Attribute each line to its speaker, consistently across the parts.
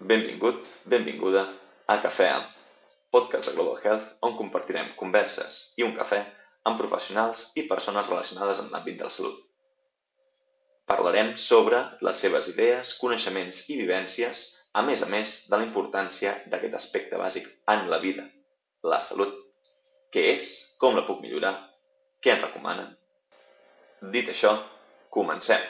Speaker 1: Benvingut, benvinguda a Cafè amb, podcast de Global Health on compartirem converses i un cafè amb professionals i persones relacionades amb l'àmbit de la salut. Parlarem sobre les seves idees, coneixements i vivències, a més a més de la importància d'aquest aspecte bàsic en la vida, la salut. Què és? Com la puc millorar? Què en recomanen? Dit això, comencem!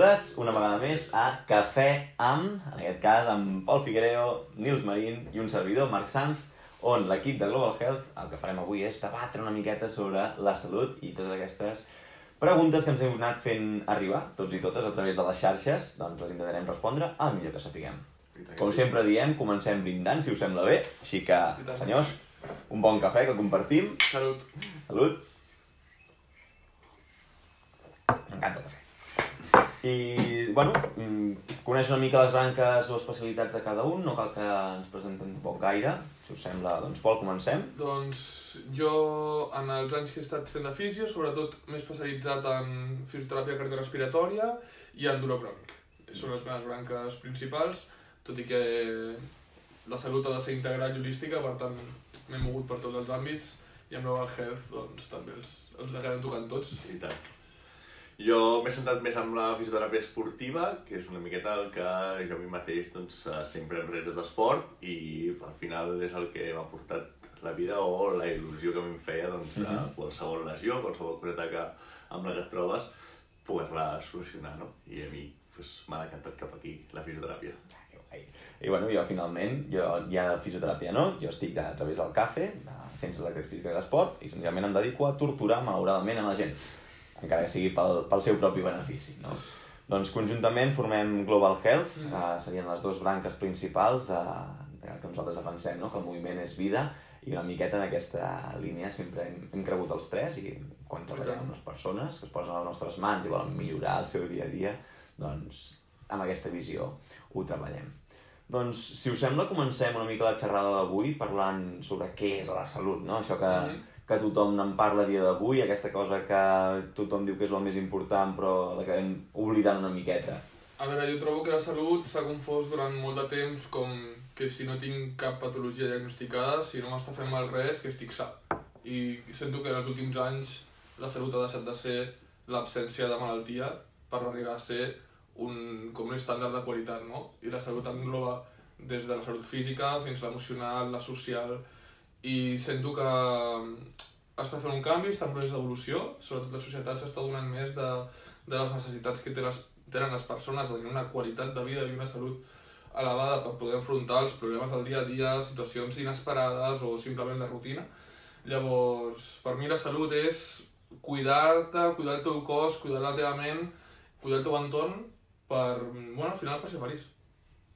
Speaker 1: Benvingudes, una vegada més a Cafè amb, en aquest cas amb Pol Figuereo, Nils Marín i un servidor, Marc Sanz, on l'equip de Global Health el que farem avui és debatre una miqueta sobre la salut i totes aquestes preguntes que ens heu anat fent arribar, tots i totes, a través de les xarxes, doncs les intentarem respondre al millor que sapiguem. Com sempre diem, comencem brindant, si us sembla bé, així que, senyors, un bon cafè que compartim.
Speaker 2: Salut.
Speaker 1: Salut. M'encanta el cafè. I, bueno, mm, coneix una mica les branques o especialitats de cada un, no cal que ens presentem poc gaire. Si us sembla, doncs, Pol, comencem.
Speaker 2: Doncs jo, en els anys que he estat fent de fisio, sobretot m'he especialitzat en fisioteràpia cardiorrespiratòria i en dolor crònic. Són les meves branques principals, tot i que la salut ha de ser integral i holística, per tant m'he mogut per tots els àmbits i amb Global Health doncs, també els, els acabem tocant tots.
Speaker 3: I tant. Jo m'he centrat més en la fisioteràpia esportiva, que és una miqueta el que jo a mi mateix doncs, eh, sempre em reto d'esport i al final és el que m'ha portat la vida o la il·lusió que a mi em feia doncs, de qualsevol lesió, qualsevol coseta que, amb la que et trobes, poder-la solucionar, no? I a mi doncs, m'ha decantat cap aquí, la fisioteràpia.
Speaker 1: I, I bueno, jo finalment, jo ja de fisioteràpia no, jo estic a través del CAFE, de Ciències Electrics Física i l'Esport, i senzillament em dedico a torturar malauradament a la gent, encara que sigui pel, pel seu propi benefici, no? Doncs conjuntament formem Global Health, mm. uh, serien les dues branques principals de, de que nosaltres defensem, no? que el moviment és vida, i una miqueta en aquesta línia sempre hem, hem cregut els tres i quan treballem amb les persones que es posen a les nostres mans i volen millorar el seu dia a dia, doncs amb aquesta visió ho treballem. Doncs, si us sembla, comencem una mica la xerrada d'avui parlant sobre què és la salut, no? Això que,
Speaker 2: Mhm.
Speaker 1: Que tothom en parla a dia d'avui, aquesta cosa que tothom diu que és el més important però l'acabem oblidant una miqueta.
Speaker 2: A veure, jo trobo que la salut s'ha confós durant molt de temps com que si no tinc cap patologia diagnosticada, si no m'està fent mal res, que estic sa. I sento que en els últims anys la salut ha deixat de ser l'absència de malaltia per arribar a ser un, com un estàndard de qualitat, no? I la salut engloba des de la salut física fins a l'emocional, la social, i sento que està fent un canvi, està en procés d'evolució, sobretot la societat s'està donant més de, de les necessitats que té les, tenen les persones de tenir una qualitat de vida i una salut elevada per poder enfrontar els problemes del dia a dia, situacions inesperades o simplement de rutina. Llavors, per mi la salut és cuidar-te, cuidar el teu cos, cuidar la teva ment, cuidar el teu entorn per, bueno, al final per ser feliç.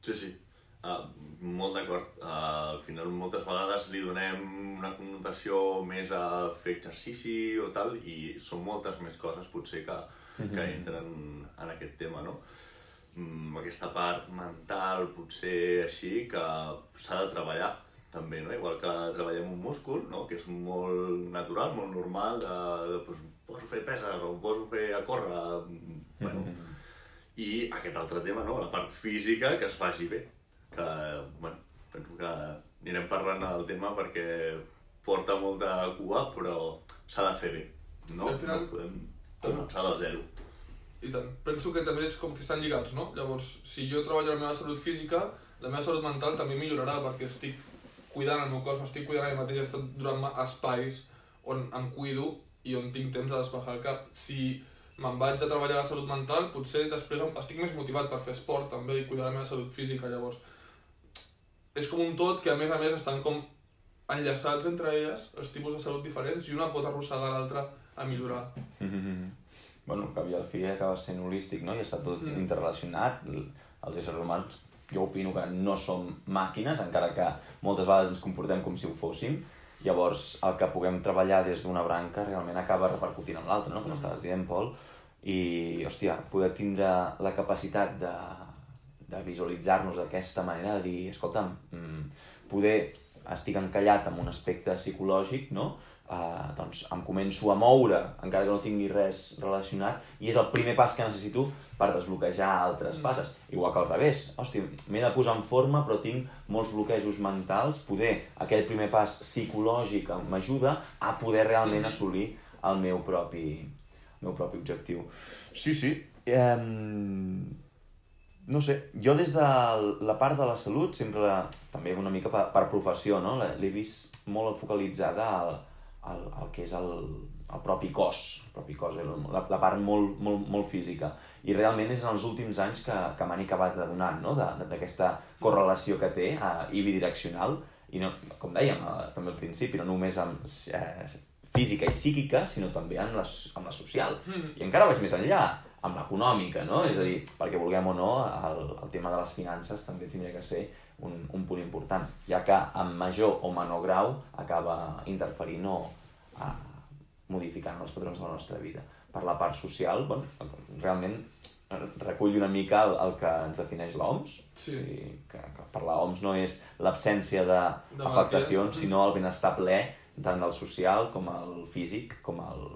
Speaker 3: Sí, sí. Uh, molt d'acord. Uh, al final moltes vegades li donem una connotació més a fer exercici o tal i són moltes més coses potser que, que entren en aquest tema, no? Mm, aquesta part mental potser així que s'ha de treballar també, no? Igual que treballem un múscul, no? Que és molt natural, molt normal de, de pues, poso fer peses o poso fer a córrer, mm, bueno, i aquest altre tema, no? La part física que es faci bé que, bueno, penso que anirem parlant del tema perquè porta molta cua, però s'ha de fer bé, no?
Speaker 2: Al final-
Speaker 3: No podem començar de zero.
Speaker 2: I tant. Penso que també és com que estan lligats, no? Llavors, si jo treballo la meva salut física, la meva salut mental també millorarà perquè estic cuidant el meu cos, m'estic cuidant a mi mateix, estic donant-me espais on em cuido i on tinc temps de despejar el cap. Si me'n vaig a treballar la salut mental, potser després estic més motivat per fer esport també i cuidar la meva salut física, llavors és com un tot que a més a més estan com enllaçats entre elles, els tipus de salut diferents, i una pot arrossegar l'altra a millorar.
Speaker 1: bueno, que al fi acaba sent holístic, no? I està tot
Speaker 2: Mm.
Speaker 1: interrelacionat. Els éssers humans, jo opino que no som màquines, encara que moltes vegades ens comportem com si ho fóssim. Llavors, el que puguem treballar des d'una branca realment acaba repercutint en l'altra, no? Com estaves dient, Pol. I, hòstia, poder tindre la capacitat de, de visualitzar-nos d'aquesta manera, de dir, escolta'm, mm, poder estic encallat amb un aspecte psicològic, no? Uh, doncs em començo a moure, encara que no tingui res relacionat, i és el primer pas que necessito per desbloquejar altres
Speaker 2: Mm.
Speaker 1: passes. Igual que al revés, hòstia, m'he de posar en forma però tinc molts bloquejos mentals, poder aquell primer pas psicològic m'ajuda a poder realment
Speaker 2: Mm.
Speaker 1: assolir el meu propi, el meu propi objectiu. Sí, sí. Um, no sé, jo des de la part de la salut, sempre la, també una mica per, per professió, no? L'he vist molt focalitzada al, al, al que és el, el propi cos, el propi cos, eh, la, la part molt, molt, molt física. I realment és en els últims anys que, que m'han acabat adonant no? D'aquesta correlació que té eh, i bidireccional, i no, com dèiem eh, també al principi, no només amb eh, física i psíquica, sinó també amb la, amb la social.
Speaker 2: Mm.
Speaker 1: I encara vaig més enllà, amb l'econòmica, no? És a dir, perquè vulguem o no, el, el tema de les finances també tindria que ser un, un punt important, ja que en major o menor grau acaba interferint o a, modificant els patrons de la nostra vida. Per la part social, bueno, realment eh, recull una mica el, el que ens defineix l'OMS,
Speaker 2: Sí.
Speaker 1: o sigui, que, que per l'OMS no és l'absència
Speaker 2: De
Speaker 1: d'afectacions, sinó el benestar ple tant del social com el físic com el,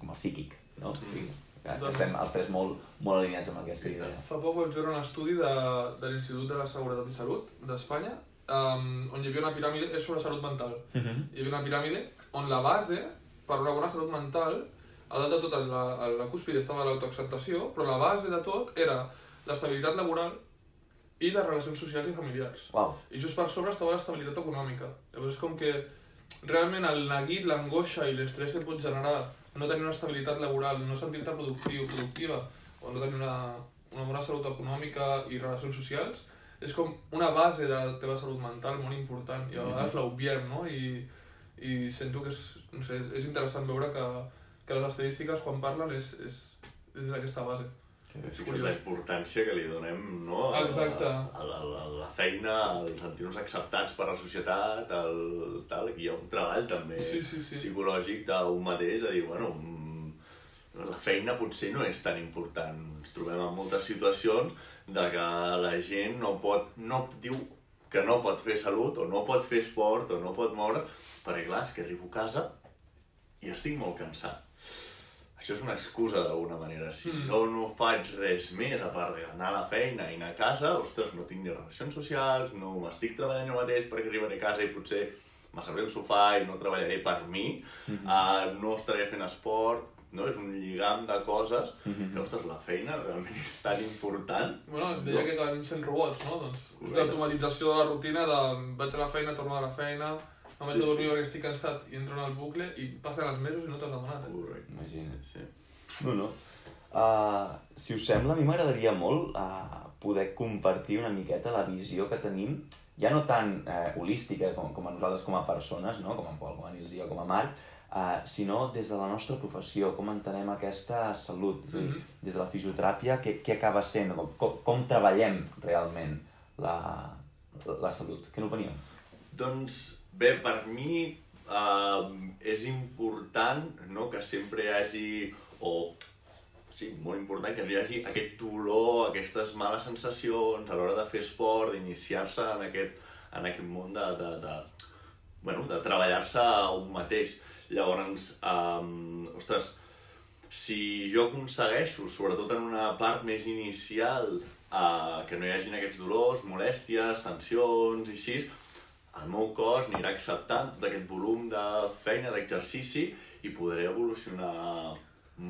Speaker 1: com el psíquic, no? Sigui, que, que
Speaker 2: Doncs-
Speaker 1: estem els tres molt, molt alineats amb aquesta idea.
Speaker 2: Fa poc vaig veure un estudi de, de l'Institut de la Seguretat i Salut d'Espanya, um, on hi havia una piràmide, és sobre salut mental.
Speaker 1: Uh -huh.
Speaker 2: Hi havia una piràmide on la base, per una bona salut mental, a dalt de tot, a la, a la cúspide estava l'autoacceptació, però la base de tot era l'estabilitat laboral i les relacions socials i familiars.
Speaker 1: Uau.
Speaker 2: I just per sobre estava l'estabilitat econòmica. Llavors és com que realment el neguit, l'angoixa i l'estrès que et pot generar no tenir una estabilitat laboral, no sentir-te productiu, productiva, o no tenir una, una bona salut econòmica i relacions socials, és com una base de la teva salut mental molt important i a vegades l'obviem, no? I, i sento que és, no sé, és interessant veure que, que les estadístiques quan parlen és, és, és des d'aquesta base.
Speaker 3: Fixa't la importància que li donem no? a,
Speaker 2: Exacte.
Speaker 3: a, la, a la feina, al sentir-nos acceptats per la societat, el, tal, hi ha un treball també
Speaker 2: Sí, sí, sí.
Speaker 3: psicològic d'un mateix, de dir, bueno, mm, la feina potser no és tan important. Ens trobem en moltes situacions de que la gent no pot, no diu que no pot fer salut, o no pot fer esport, o no pot moure, perquè clar, és que arribo a casa i estic molt cansat. Això és una excusa d'alguna manera. Si
Speaker 2: Mm.
Speaker 3: mm. no, faig res més a part d'anar a la feina i anar a casa, ostres, no tinc ni relacions socials, no m'estic treballant jo mateix perquè arribaré a casa i potser m'asseuré al sofà i no treballaré per mi, mm. -hmm. uh, no estaré fent esport, no? És un lligam de coses
Speaker 1: Mhm.
Speaker 3: que, ostres, la feina realment és tan important.
Speaker 2: Bueno, deia
Speaker 3: No.
Speaker 2: que acabem sent robots, no? Doncs l'automatització de la rutina de vaig a la feina, torno de la feina, em vaig
Speaker 3: Sí,
Speaker 2: a dormir
Speaker 3: sí.
Speaker 2: perquè estic cansat i entro en el bucle i passen els mesos i no t'has demanat. Eh?
Speaker 3: Correcte.
Speaker 1: Imagina't.
Speaker 3: Sí.
Speaker 1: No, no. Uh, si us sembla, a mi m'agradaria molt uh, poder compartir una miqueta la visió que tenim, ja no tan uh, holística com, com a nosaltres com a persones, no? com en Pol, com a Nils i jo, com a Marc, uh, sinó des de la nostra professió, com entenem aquesta salut, és dir,
Speaker 2: Mhm.
Speaker 1: des de la fisioteràpia, què, què acaba sent, com, com, com treballem realment la, la salut. Què n'opinió?
Speaker 3: Doncs bé, per mi uh, és important no, que sempre hi hagi, o sí, molt important que hi hagi aquest dolor, aquestes males sensacions a l'hora de fer esport, d'iniciar-se en, aquest, en aquest món de, de, de, bueno, de treballar-se un mateix. Llavors, um, ostres, si jo aconsegueixo, sobretot en una part més inicial, uh, que no hi hagin aquests dolors, molèsties, tensions i així, el meu cos anirà acceptant tot aquest volum de feina, d'exercici i podré evolucionar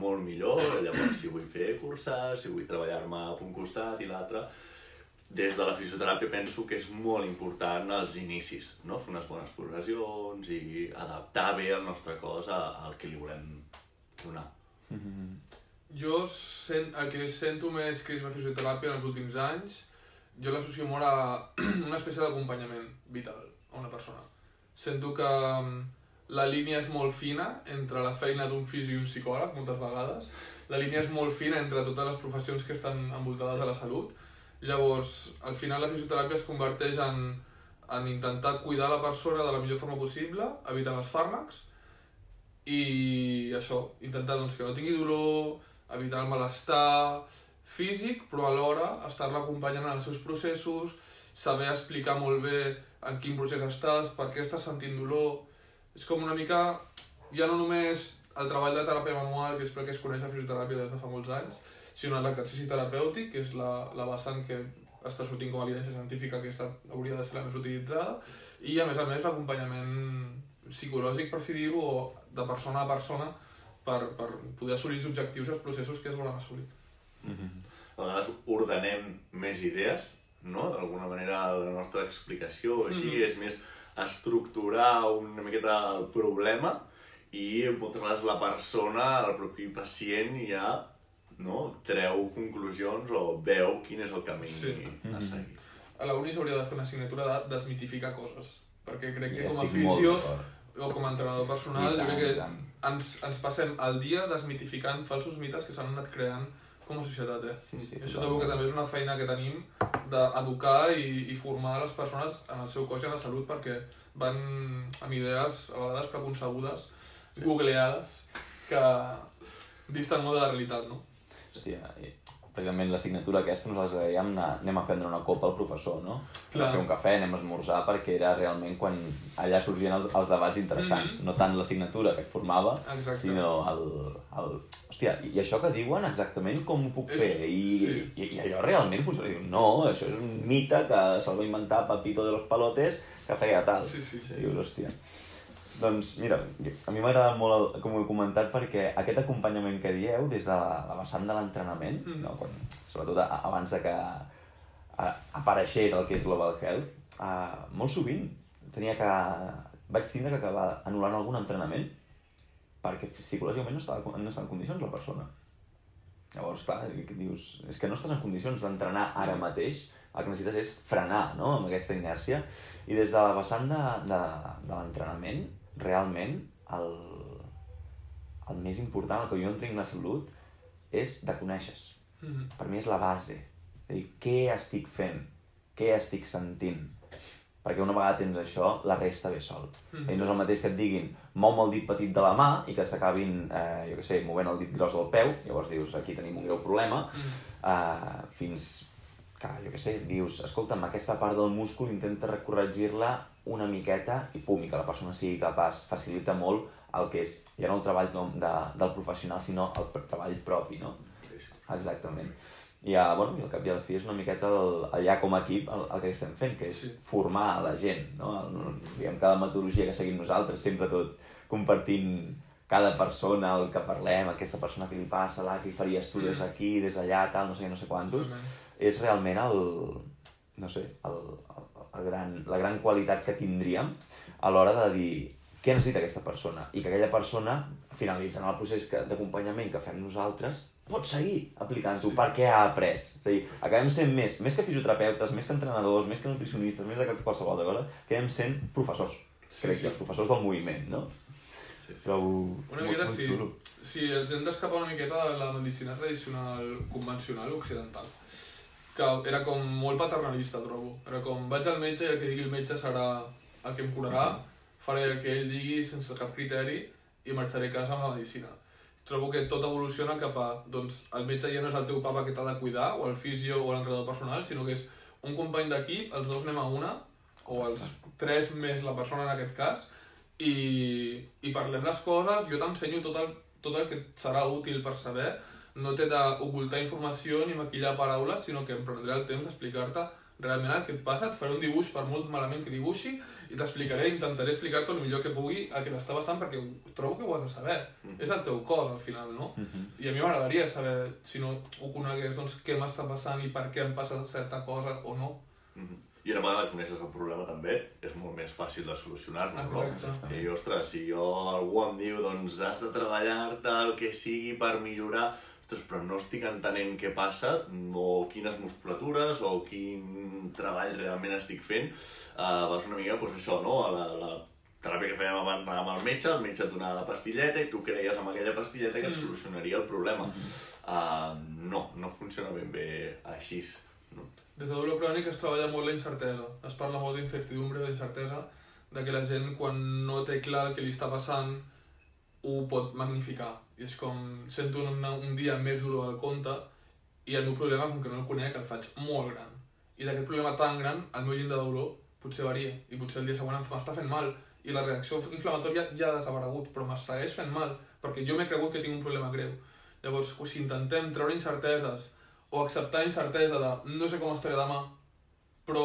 Speaker 3: molt millor. Llavors, si vull fer curses, si vull treballar-me a un costat i l'altre, des de la fisioteràpia penso que és molt important els inicis, no? fer unes bones progressions i adaptar bé el nostre cos al que li volem donar.
Speaker 2: Jo sent, el que sento més que és la fisioteràpia en els últims anys, jo l'associo molt a una espècie d'acompanyament vital a una persona. Sento que mm, la línia és molt fina entre la feina d'un fisio i un psicòleg, moltes vegades. La línia és molt fina entre totes les professions que estan envoltades de la salut. Llavors, al final la fisioteràpia es converteix en, en intentar cuidar la persona de la millor forma possible, evitant els fàrmacs, i això, intentar doncs, que no tingui dolor, evitar el malestar, físic, però alhora estar-la acompanyant en els seus processos, saber explicar molt bé en quin procés estàs, per què estàs sentint dolor... És com una mica, ja no només el treball de teràpia manual, que és perquè es coneix la fisioteràpia des de fa molts anys, sinó l'exercici terapèutic, que és la, la vessant que està sortint com a evidència científica, que és la, hauria de ser la més utilitzada, i a més a més l'acompanyament psicològic, per si dir-ho, o de persona a persona, per, per poder assolir els objectius i els processos que es volen assolir.
Speaker 3: Mm -hmm. A vegades ordenem més idees, no? D'alguna manera la nostra explicació així mm -hmm. és més estructurar una miqueta el problema i moltes vegades la persona, el propi pacient ja no, treu conclusions o veu quin és el camí
Speaker 2: Sí.
Speaker 3: a seguir.
Speaker 2: A la uni s'hauria de fer una assignatura de desmitificar coses, perquè crec que
Speaker 1: Ja
Speaker 2: com a fisio o com a entrenador personal, jo
Speaker 1: tant,
Speaker 2: crec que ens, ens passem el dia desmitificant falsos mites que s'han anat creant com a societat, eh?
Speaker 1: Sí, sí,
Speaker 2: I això trobo que també és una feina que tenim d'educar i, i formar les persones en el seu cos i en la salut perquè van amb idees a vegades preconcebudes, sí. googleades, que disten molt de la realitat, no?
Speaker 1: Hòstia, i precisament l'assignatura aquesta nosaltres dèiem anem a prendre una copa al professor, no?
Speaker 2: Clar.
Speaker 1: a fer un cafè, anem a esmorzar, perquè era realment quan allà sorgien els, els debats interessants.
Speaker 2: Mhm.
Speaker 1: No tant l'assignatura que et formava,
Speaker 2: Exacte.
Speaker 1: sinó el, el... Hòstia, i això que diuen exactament com ho puc
Speaker 2: És-
Speaker 1: fer? I,
Speaker 2: sí.
Speaker 1: i, i allò realment funciona. Diu, no, això és un mite que se'l va inventar Papito de los Palotes, que feia tal.
Speaker 2: Sí, sí, sí.
Speaker 1: Dius, hòstia. Doncs mira, a mi m'agrada molt, el, com ho he comentat, perquè aquest acompanyament que dieu des de la, la vessant de l'entrenament,
Speaker 2: Mm.
Speaker 1: no, quan, sobretot a, abans de que a, apareixés el que és Global Health, uh, molt sovint tenia que, vaig tindre que acabar anul·lant algun entrenament perquè psicològicament no estava, no estava en condicions la persona. Llavors, clar, dius, és que no estàs en condicions d'entrenar ara mateix, el que necessites és frenar no? amb aquesta inèrcia. I des de la vessant de, de, de l'entrenament, realment, el, el més important, el que jo entenc la salut, és de conèixer
Speaker 2: Mhm.
Speaker 1: per mi és la base. És dir, què estic fent? Què estic sentint? Perquè una vegada tens això, la resta ve sol.
Speaker 2: Mhm.
Speaker 1: I no és el mateix que et diguin mou el dit petit de la mà i que s'acabin, eh, jo què sé, movent el dit gros del peu, llavors dius, aquí tenim un greu problema,
Speaker 2: Mhm.
Speaker 1: eh, fins que, jo què sé, dius, escolta'm, aquesta part del múscul intenta corregir-la una miqueta i pum, i que la persona sigui capaç. Facilita molt el que és, ja no el treball no, de, del professional, sinó el treball propi, no? Exactament. I ja, bueno, i al cap i al fi és una miqueta el, allà com a equip el, el que estem fent, que és
Speaker 2: Sí.
Speaker 1: formar a la gent, no? El, diguem, cada metodologia que seguim nosaltres, sempre tot compartint cada persona, el que parlem, aquesta persona que li passa, la que faries tu des d'aquí, des d'allà, tal, no sé no sé quantos,
Speaker 2: Totalment.
Speaker 1: és realment el, no sé, el, el, gran, la gran qualitat que tindríem a l'hora de dir què necessita aquesta persona i que aquella persona, finalitzant el procés d'acompanyament que fem nosaltres, pot seguir aplicant-ho
Speaker 2: Sí.
Speaker 1: perquè ha après. És a dir, acabem sent més, més que fisioterapeutes, més que entrenadors, més que nutricionistes, més de qualsevol altra cosa, acabem sent professors.
Speaker 2: Sí,
Speaker 1: crec
Speaker 2: sí.
Speaker 1: que els professors del moviment, no?
Speaker 3: Sí, sí,
Speaker 1: Trobo
Speaker 2: Una
Speaker 1: molt,
Speaker 2: miqueta
Speaker 1: molt
Speaker 2: sí.
Speaker 1: xulo.
Speaker 2: Sí, ens hem d'escapar una miqueta de la medicina tradicional convencional occidental que era com molt paternalista, trobo. Era com, vaig al metge i el que digui el metge serà el que em curarà, faré el que ell digui sense cap criteri i marxaré a casa amb la medicina. Trobo que tot evoluciona cap a, doncs, el metge ja no és el teu papa que t'ha de cuidar, o el fisio o l'entrenador personal, sinó que és un company d'equip, els dos anem a una, o els tres més la persona en aquest cas, i, i parlem les coses, jo t'ensenyo tot, el, tot el que et serà útil per saber, no t'he d'ocultar informació ni maquillar paraules, sinó que em prendré el temps d'explicar-te realment el que et passa, et faré un dibuix per molt malament que dibuixi i t'explicaré, intentaré explicar-te el millor que pugui a què t'està passant perquè trobo que ho has de saber. És el teu cos al final, no? I a mi m'agradaria saber, si no ho conegués, doncs què m'està passant i per què em passa certa cosa o no.
Speaker 3: Mhm. I una vegada que coneixes el problema també, és molt més fàcil de solucionar-lo, no? I, ostres, si jo, algú em diu, doncs has de treballar-te el que sigui per millorar, ostres, però no estic entenent què passa, o quines musculatures, o quin treball realment estic fent, uh, vas una mica, doncs això, no?, a la, la teràpia que fèiem abans amb el metge, el metge et donava la pastilleta i tu creies amb aquella pastilleta que et
Speaker 2: Mm.
Speaker 3: solucionaria el problema. Uh, no, no funciona ben bé així. No?
Speaker 2: Des de doble crònic es treballa molt la incertesa. Es parla molt d'incertidumbre, d'incertesa, de que la gent quan no té clar el que li està passant ho pot magnificar. I és com, sento un, un dia més dolor del compte I el meu problema, com que no el conec, el faig molt gran. I d'aquest problema tan gran, el meu llindar de dolor potser varia. I potser el dia següent m'està fent mal. I la reacció inflamatòria ja ha desaparegut, però me segueix fent mal, perquè jo m'he cregut que tinc un problema greu. Llavors, si intentem treure incerteses o acceptar incertesa de no sé com estaré demà, però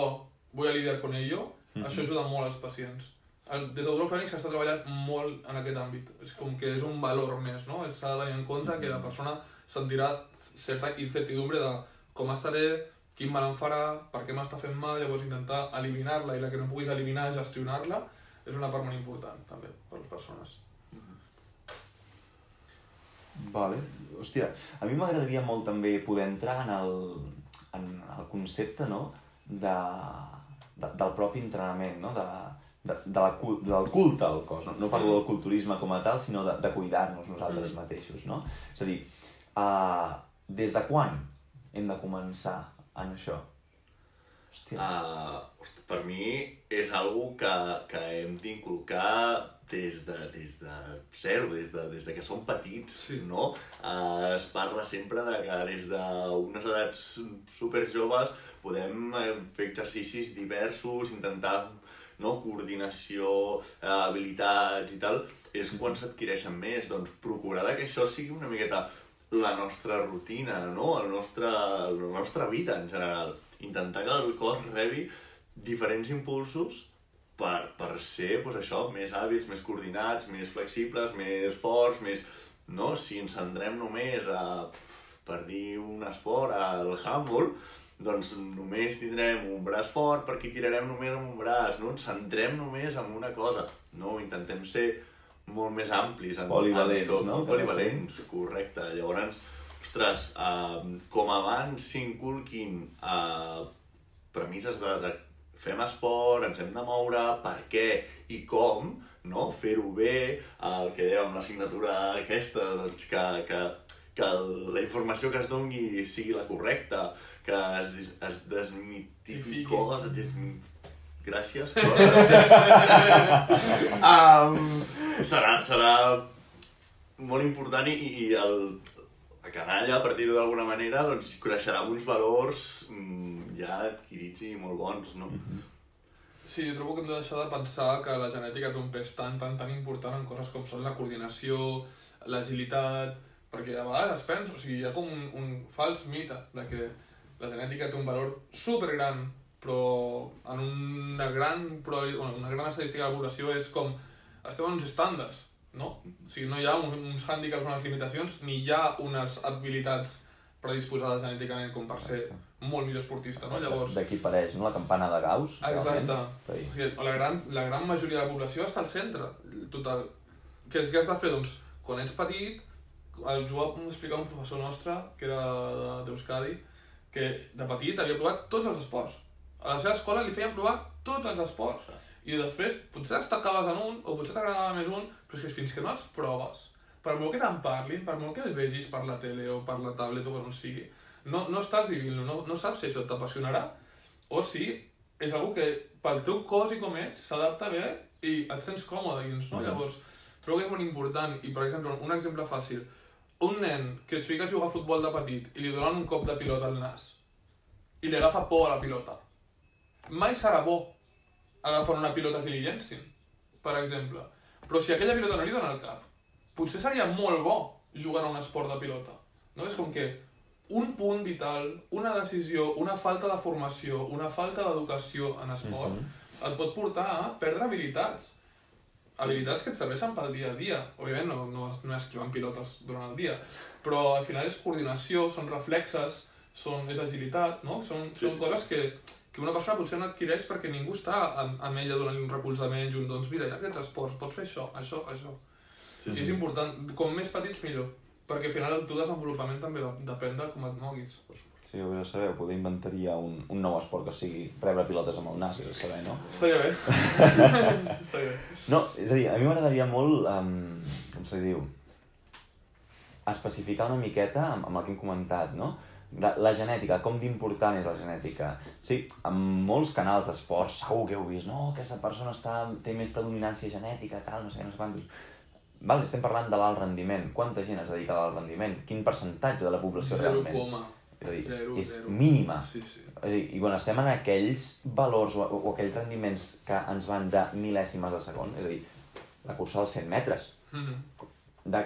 Speaker 2: vull a lidiar con ello, mm -hmm. això ajuda molt als pacients. El, des del Clínic s'està treballant molt en aquest àmbit. És com que és un valor més, no? S'ha de tenir en compte que la persona sentirà certa incertidumbre de com estaré, quin mal em farà, per què m'està fent mal, llavors intentar eliminar-la i la que no puguis eliminar, gestionar-la, és una part molt important també per les persones.
Speaker 1: Vale. Hòstia, a mi m'agradaria molt també poder entrar en el, en el concepte, no?, de, de, del propi entrenament, no?, de, de, de la, del culte al cos. No, no parlo del culturisme com a tal, sinó de, de cuidar-nos nosaltres mm. mateixos, no? És a dir, uh, des de quan hem de començar en això?
Speaker 3: Hòstia. Uh, per mi és algo que, que hem d'inculcar des de, des de zero, des de, des de que som petits, sí. no? Uh, es parla sempre de que des d'unes edats super joves podem fer exercicis diversos, intentar no? coordinació, uh, habilitats i tal, és quan s'adquireixen més, doncs procurar que això sigui una miqueta la nostra rutina, no? El nostre, la nostra vida en general. Intentar que el cos rebi diferents impulsos per, per ser, doncs això, més hàbils, més coordinats, més flexibles, més forts, més... No? Si ens centrem només a, per dir un esport, al handball, doncs només tindrem un braç fort perquè tirarem només amb un braç, no? Ens centrem només en una cosa, no? Intentem ser molt més amplis en,
Speaker 1: Polivalents,
Speaker 3: en tot,
Speaker 1: no?
Speaker 3: Polivalents, correcte. Llavors, ostres, eh, com abans s'inculquin eh, premisses de, de fem esport, ens hem de moure, per què i com, no? fer-ho bé, el que dèiem amb l'assignatura aquesta, doncs que, que, que la informació que es doni sigui la correcta, que es, es desmitifiqui coses, desmi... Gràcies. um, serà, serà molt important i, i el, la canalla, a partir d'alguna manera, doncs, creixerà amb uns valors mm, ja adquirits i molt bons, no?
Speaker 1: Mhm.
Speaker 2: Sí, jo trobo que hem de deixar de pensar que la genètica té un pes tan, tan, tan important en coses com són la coordinació, l'agilitat, perquè a vegades es pensa, o sigui, hi ha com un, un fals mite de que la genètica té un valor super gran, però en una gran, però, una gran estadística de la població és com estem en uns estàndards, no? O sigui, no hi ha uns hàndicaps, unes limitacions, ni hi ha unes habilitats predisposades genèticament com per ser molt millor esportista, no? Llavors...
Speaker 1: D'aquí pareix, no? La campana de Gauss.
Speaker 2: Exacte. O sigui, la, gran, la gran majoria de la població està al centre, total. Què, què has de fer? Doncs, quan ets petit, el Joan m'explicava un professor nostre, que era d'Euskadi, que de petit havia provat tots els esports. A la seva escola li feien provar tots els esports. I després potser destacaves en un, o potser t'agradava més un, però és que fins que no els proves, per molt que te'n parlin, per molt que el vegis per la tele o per la tablet o per on sigui, no, no estàs vivint-lo, no, no saps si això t'apassionarà o si és algo que pel teu cos i com ets s'adapta bé i et sents còmode dins, no? Llavors, trobo que és molt important i, per exemple, un exemple fàcil, un nen que es fica a jugar a futbol de petit i li donen un cop de pilota al nas i li agafa por a la pilota, mai serà bo agafar una pilota que li llencin, per exemple. Però si aquella pilota no li dona al cap, potser seria molt bo jugar a un esport de pilota. No? És com que un punt vital, una decisió, una falta de formació, una falta d'educació en esport, uh -huh. et pot portar a perdre habilitats. Habilitats que et serveixen pel dia a dia. Òbviament no, no, no esquivant pilotes durant el dia, però al final és coordinació, són reflexes, són, és agilitat, no? Són, sí, són sí, coses sí. que, que una persona potser no adquireix perquè ningú està amb, amb ella donant un recolzament i un, doncs mira, ja aquests esports, pots fer això, això, això. Sí, sí. I és important, com més petits millor, perquè al final el teu desenvolupament també depèn de com et moguis.
Speaker 1: Sí, ho de saber, poder inventaria un, un nou esport que sigui rebre pilotes amb el nas, és saber, no?
Speaker 2: Estaria bé. Estaria bé.
Speaker 1: No, és a dir, a mi m'agradaria molt, um, com se diu, especificar una miqueta amb, amb el que hem comentat, no? La, la genètica, com d'important és la genètica. Sí, en molts canals d'esport segur que heu vist, no, aquesta persona està, té més predominància genètica, tal, no sé què, no sé quantos Val, estem parlant de l'alt rendiment. Quanta gent es dedica a l'alt rendiment? Quin percentatge de la població
Speaker 2: 0,
Speaker 1: realment? És a dir, és,
Speaker 2: Zero,
Speaker 1: és
Speaker 2: zero.
Speaker 1: mínima.
Speaker 2: Sí, sí.
Speaker 1: A dir, i quan estem en aquells valors o, o aquells rendiments que ens van de mil·lèsimes de segon, és a dir, la cursa dels 100 metres,
Speaker 2: Mm.
Speaker 1: de,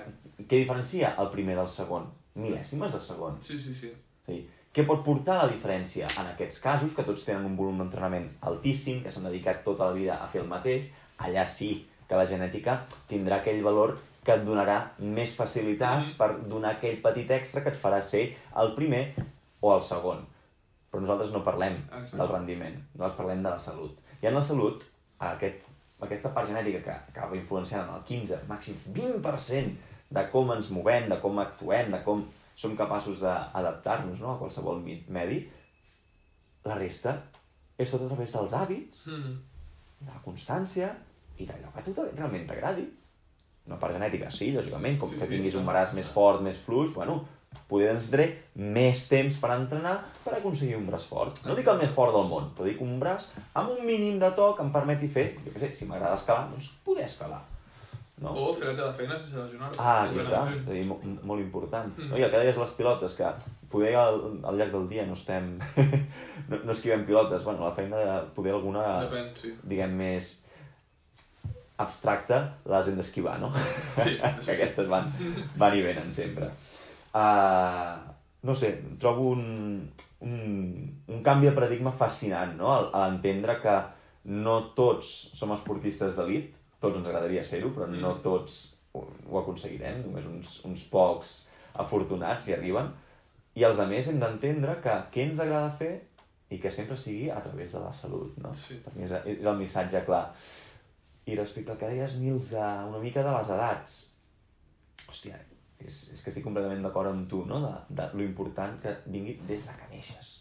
Speaker 1: què diferencia el primer del segon? Mil·lèsimes de segon.
Speaker 2: Sí, sí, sí.
Speaker 1: És dir, què pot portar la diferència en aquests casos, que tots tenen un volum d'entrenament altíssim, que s'han dedicat tota la vida a fer el mateix, allà sí que la genètica tindrà aquell valor que et donarà més facilitats per donar aquell petit extra que et farà ser el primer o el segon. Però nosaltres no parlem
Speaker 2: Exacte.
Speaker 1: del rendiment, nosaltres parlem de la salut. I en la salut, aquest, aquesta part genètica que acaba influenciant en el 15, màxim 20% de com ens movem, de com actuem, de com som capaços d'adaptar-nos no? a qualsevol medi, la resta és tot a través dels hàbits,
Speaker 2: Mm.
Speaker 1: de la constància i d'allò que a tu realment t'agradi. Una part genètica, sí, lògicament, com
Speaker 2: Sí,
Speaker 1: que
Speaker 2: sí,
Speaker 1: tinguis un
Speaker 2: clar.
Speaker 1: braç més fort, més fluix, bueno, poder necessitaré més temps per entrenar per aconseguir un braç fort. No dic el més fort del món, però dic un braç amb un mínim de to que em permeti fer, jo què sé, si m'agrada escalar, doncs poder escalar. No?
Speaker 2: O fer la teva feina sense lesionar-te.
Speaker 1: Ah, aquí està, és a dir, mo- molt important.
Speaker 2: Mm.
Speaker 1: No? I el que deies les pilotes, que poder al, al llarg del dia no estem... no, no esquivem pilotes, bueno, la feina de poder alguna,
Speaker 2: Depèn, sí.
Speaker 1: diguem, més abstracta, les hem d'esquivar, no?
Speaker 2: Sí,
Speaker 1: que aquestes van, van i venen sempre. Uh, no sé, trobo un, un, un canvi de paradigma fascinant, no? A, a entendre que no tots som esportistes d'elit, tots ens agradaria ser-ho, però no
Speaker 2: Mm.
Speaker 1: tots ho, ho aconseguirem, només uns, uns pocs afortunats hi arriben, i els altres hem d'entendre que què ens agrada fer i que sempre sigui a través de la salut, no?
Speaker 2: Sí.
Speaker 1: Per mi és, és el missatge clar. I respecte al que deies, Nils, de, una mica de les edats, hòstia, és, és que estic completament d'acord amb tu, no? De, de lo important que vingui des de que neixes.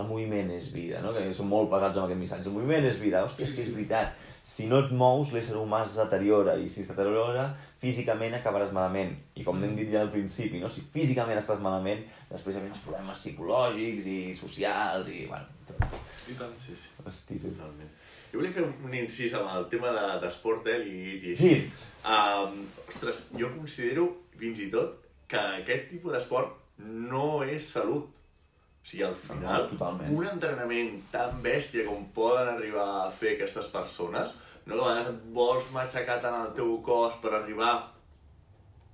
Speaker 1: El moviment és vida, no? Que som molt pesats amb aquest missatge. El moviment és vida, hòstia, és que és veritat. Si no et mous, l'ésser humà es deteriora, i si es deteriora, físicament acabaràs malament. I com hem dit ja al principi, no? si físicament estàs malament, després hi ha els problemes psicològics i socials i, bueno, tot.
Speaker 2: I tant.
Speaker 3: Sí, sí.
Speaker 1: Hosti, tu.
Speaker 3: Totalment. Jo volia fer un incís amb el tema de, d'esport, eh, i, i
Speaker 1: Sí.
Speaker 3: Um, ostres, jo considero, fins i tot, que aquest tipus d'esport no és salut. O sigui, al final,
Speaker 1: No, totalment.
Speaker 3: un entrenament tan bèstia com poden arribar a fer aquestes persones, no que a vegades et vols matxacar tant el teu cos per arribar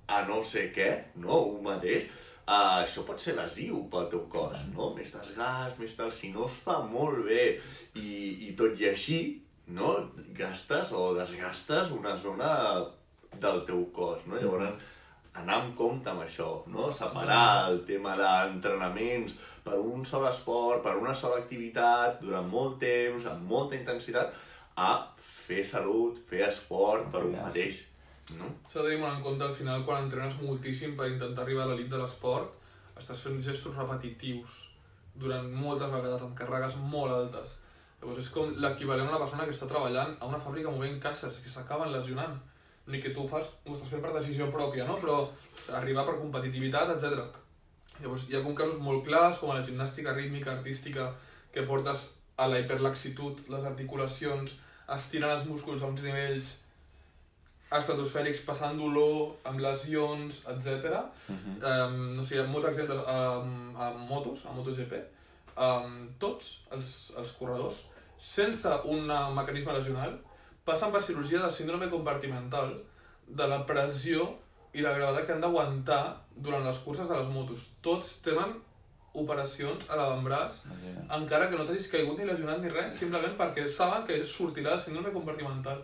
Speaker 3: a no sé què, no, un mateix, uh, això pot ser lesiu pel teu cos, no? Més desgast, més tal, si no es fa molt bé i, i tot i així, no? Gastes o desgastes una zona del teu cos, no? Llavors, anar amb compte amb això, no? Separar el tema d'entrenaments per un sol esport, per una sola activitat, durant molt temps, amb molta intensitat, a fer salut, fer esport per un mateix, no?
Speaker 2: S'ha de tenir en compte al final quan entrenes moltíssim per intentar arribar a l'elit de l'esport, estàs fent gestos repetitius durant moltes vegades amb càrregues molt altes. Llavors és com l'equivalent a una persona que està treballant a una fàbrica movent caixes que s'acaben lesionant. Ni que tu ho fas, ho estàs fent per decisió pròpia, no? Però arribar per competitivitat, etc. Llavors hi ha com casos molt clars, com a la gimnàstica rítmica, artística, que portes a la hiperlaxitud, les articulacions, estiren els músculs a uns nivells estratosfèrics passant dolor, amb lesions, etc.
Speaker 1: Mhm.
Speaker 2: Um, no sé, hi ha molts exemples um, a motos, a MotoGP. Um, tots els, els corredors, sense un mecanisme lesional, passen per cirurgia de síndrome compartimental de la pressió i la gravetat que han d'aguantar durant les curses de les motos. Tots tenen operacions a l'avantbraç
Speaker 1: Imagina.
Speaker 2: encara que no t'hagis caigut ni lesionat ni res, simplement perquè saben que sortirà el síndrome compartimental.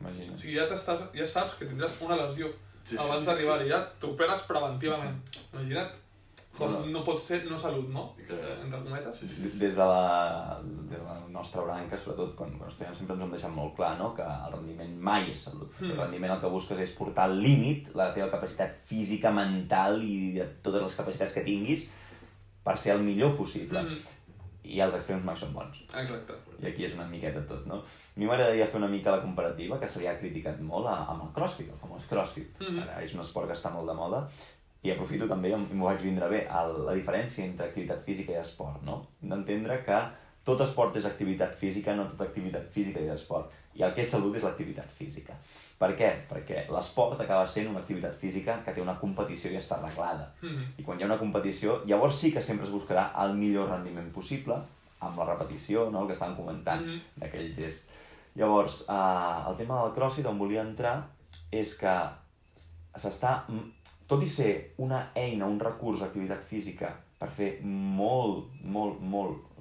Speaker 1: Imagina.
Speaker 2: O sigui, ja, t'estàs, ja saps que tindràs una lesió
Speaker 3: Sí, sí,
Speaker 2: abans
Speaker 3: sí,
Speaker 2: d'arribar-hi, ja t'operes preventivament. Imagina't com
Speaker 1: No.
Speaker 2: no pot ser no salut, no?
Speaker 3: Que-
Speaker 2: Entre cometes.
Speaker 3: Sí, sí.
Speaker 1: Des de la, des de la nostra branca, sobretot quan, quan estudiem, sempre ens ho hem deixat molt clar, no? que el rendiment mai és salut.
Speaker 2: Mm.
Speaker 1: El rendiment el que busques és portar al límit la teva capacitat física, mental i de totes les capacitats que tinguis per ser el millor possible.
Speaker 2: Mm,
Speaker 1: I els extrems mai són bons.
Speaker 2: exacte.
Speaker 1: I aquí és una miqueta tot, no? A mi m'agradaria fer una mica la comparativa, que se li ha criticat molt a, amb el crossfit, el famós crossfit.
Speaker 2: Mhm.
Speaker 1: Ara és un esport que està molt de moda, i aprofito també, i m'ho vaig vindre bé, el, la diferència entre activitat física i esport, no? D'entendre que tot esport és activitat física, no tota activitat física és esport. I el que és salut és l'activitat física. Per què? Perquè l'esport acaba sent una activitat física que té una competició i està arreglada.
Speaker 2: Mhm.
Speaker 1: I quan hi ha una competició, llavors sí que sempre es buscarà el millor rendiment possible, amb la repetició, no? el que estàvem comentant,
Speaker 2: Mhm.
Speaker 1: d'aquell gest. Llavors, eh, el tema del crossfit on volia entrar és que s'està, mm, tot i ser una eina, un recurs d'activitat física per fer molt, molt, molt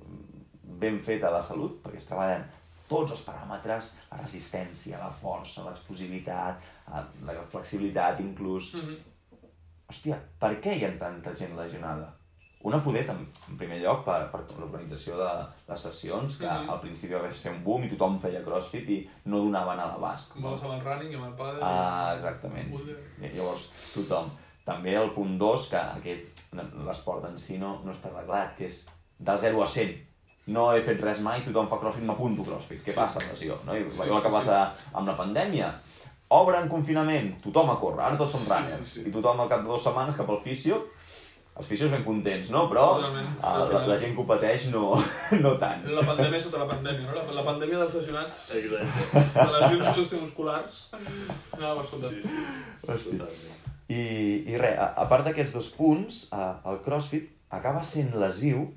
Speaker 1: ben feta la salut, perquè es treballen tots els paràmetres, la resistència, la força, l'explosivitat, eh, la flexibilitat inclús.
Speaker 2: Mhm.
Speaker 1: Hòstia, per què hi ha tanta gent lesionada? Una poder, en primer lloc, per, per l'organització de les sessions, que
Speaker 2: Mhm.
Speaker 1: al principi va ser un boom i tothom feia crossfit i no donaven a l'abast.
Speaker 2: Com vas amb el running i amb el pàdel.
Speaker 1: Ah, exactament. I Llavors, tothom. També el punt 2, que, que l'esport en si no, no està arreglat, que és de 0 a 100. No he fet res mai, tothom fa crossfit, m'apunto crossfit. Què
Speaker 2: Sí.
Speaker 1: passa, lesió? No? I
Speaker 2: Sí,
Speaker 1: sí, el que
Speaker 2: sí,
Speaker 1: passa amb la pandèmia. Obren confinament, tothom a córrer, ara tots som
Speaker 2: Sí,
Speaker 1: runners.
Speaker 2: sí, sí.
Speaker 1: I tothom al cap de dues setmanes cap al fisio, els fisios ben contents, no? Però
Speaker 2: Totalment,
Speaker 1: eh, la, la gent que ho pateix no, no tant.
Speaker 2: La pandèmia sota la pandèmia, no? La, la pandèmia dels lesionats,
Speaker 3: Exacte.
Speaker 2: de lesions osteomusculars. Anava per sota.
Speaker 3: Sí, sí. Totalment.
Speaker 1: I, i res, a, a part d'aquests dos punts, eh, el crossfit acaba sent lesiu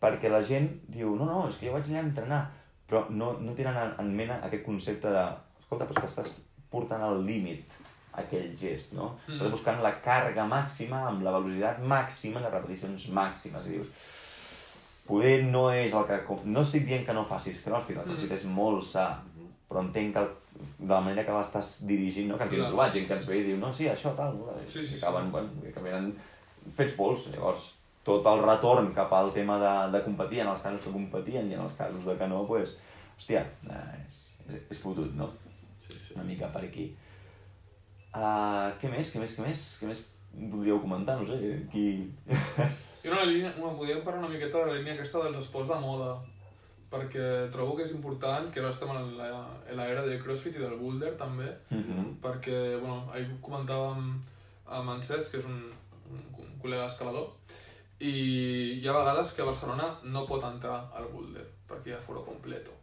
Speaker 1: perquè la gent diu, no, no, és que jo vaig allà a entrenar, però no, no tenen en, en ment aquest concepte de, escolta, però és que estàs portant al límit aquell gest, no? Mm. Estàs buscant la càrrega màxima amb la velocitat màxima, les repeticions màximes, i dius, poder no és el que... No estic dient que no facis crossfit, el crossfit
Speaker 2: Mhm.
Speaker 1: és molt sa, però entenc que de la manera que l'estàs dirigint, no? que ens hi hem trobat gent que ens ve i diu, no, sí, això, tal, no?
Speaker 2: Sí, sí, sí.
Speaker 1: acaben, bueno, que venen fets pols, llavors tot el retorn cap al tema de, de competir, en els casos que competien i en els casos de que no, pues, hòstia, és, és, és fotut, no?
Speaker 3: Sí, sí.
Speaker 1: Una mica per aquí. Uh, què més, què més, què més, què més podríeu comentar, no sé, qui...
Speaker 2: I una línia, una, podríem parlar una miqueta de la línia aquesta dels esports de moda, perquè trobo que és important, que ara estem en l'era del crossfit i del boulder també,
Speaker 1: Mhm.
Speaker 2: perquè, bueno, ahir comentàvem amb en Cesc, que és un, un, un col·lega escalador, i hi ha vegades que Barcelona no pot entrar al boulder, perquè hi ha foro completo.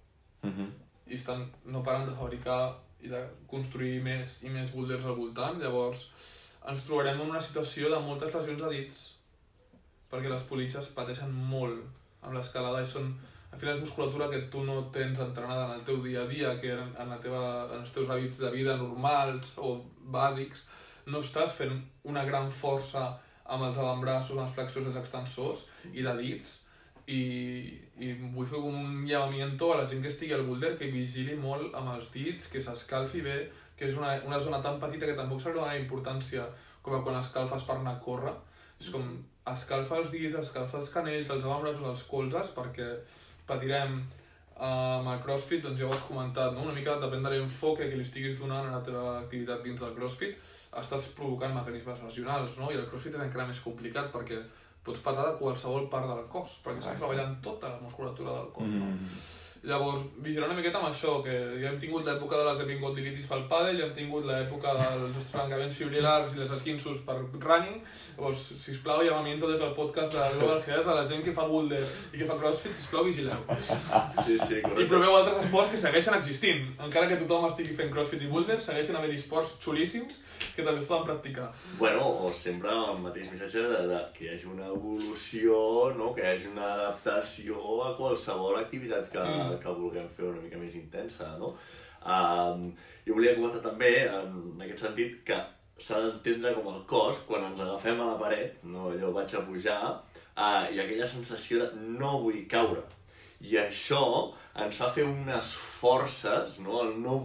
Speaker 1: Mhm.
Speaker 2: i estan, no paren de fabricar i de construir més i més boulders al voltant, llavors ens trobarem en una situació de moltes lesions de dits, perquè les politxes pateixen molt amb l'escalada i són, al final és musculatura que tu no tens entrenada en el teu dia a dia, que en, en, la teva, en els teus hàbits de vida normals o bàsics, no estàs fent una gran força amb els avantbraços, els flexors els extensors i de dits, i, i vull fer un llamamiento a la gent que estigui al boulder que vigili molt amb els dits, que s'escalfi bé, que és una, una zona tan petita que tampoc s'ha de donar importància com quan escalfes per anar a córrer. És com escalfa els dits, escalfa els canells, els avantbraços, els colzes, perquè patirem eh, amb el crossfit, doncs ja ho has comentat, no? una mica depèn de l'enfoque que li estiguis donant a la teva activitat dins del crossfit, estàs provocant mecanismes lesionals, no? i el crossfit és encara més complicat perquè pots patar de qualsevol part del cos, perquè estàs treballant tota la musculatura del cos. No?
Speaker 1: Mhm.
Speaker 2: Llavors, vigilar una miqueta amb això, que ja hem tingut l'època de les epicondilitis pel pàdel, ja hem tingut l'època dels estrangaments fibrilars i les esquinços per running. Llavors, sisplau, llamamiento des del podcast de Global Health a la gent que fa boulder i que fa crossfit, sisplau, vigileu.
Speaker 3: Sí, sí,
Speaker 2: I
Speaker 3: correcte.
Speaker 2: proveu altres esports que segueixen existint. Encara que tothom estigui fent crossfit i boulder, segueixen havent esports xulíssims que també es poden practicar.
Speaker 3: Bueno, o sempre el mateix missatge de, de que hi hagi una evolució, no? que hi hagi una adaptació a qualsevol activitat que,
Speaker 2: Mm.
Speaker 3: Que vulguem fer una mica més intensa, no? Um, jo volia comentar també, en aquest sentit, que s'ha d'entendre com el cos, quan ens agafem a la paret, no allò vaig a pujar, uh, i aquella sensació de no vull caure. I això ens fa fer unes forces, no? El no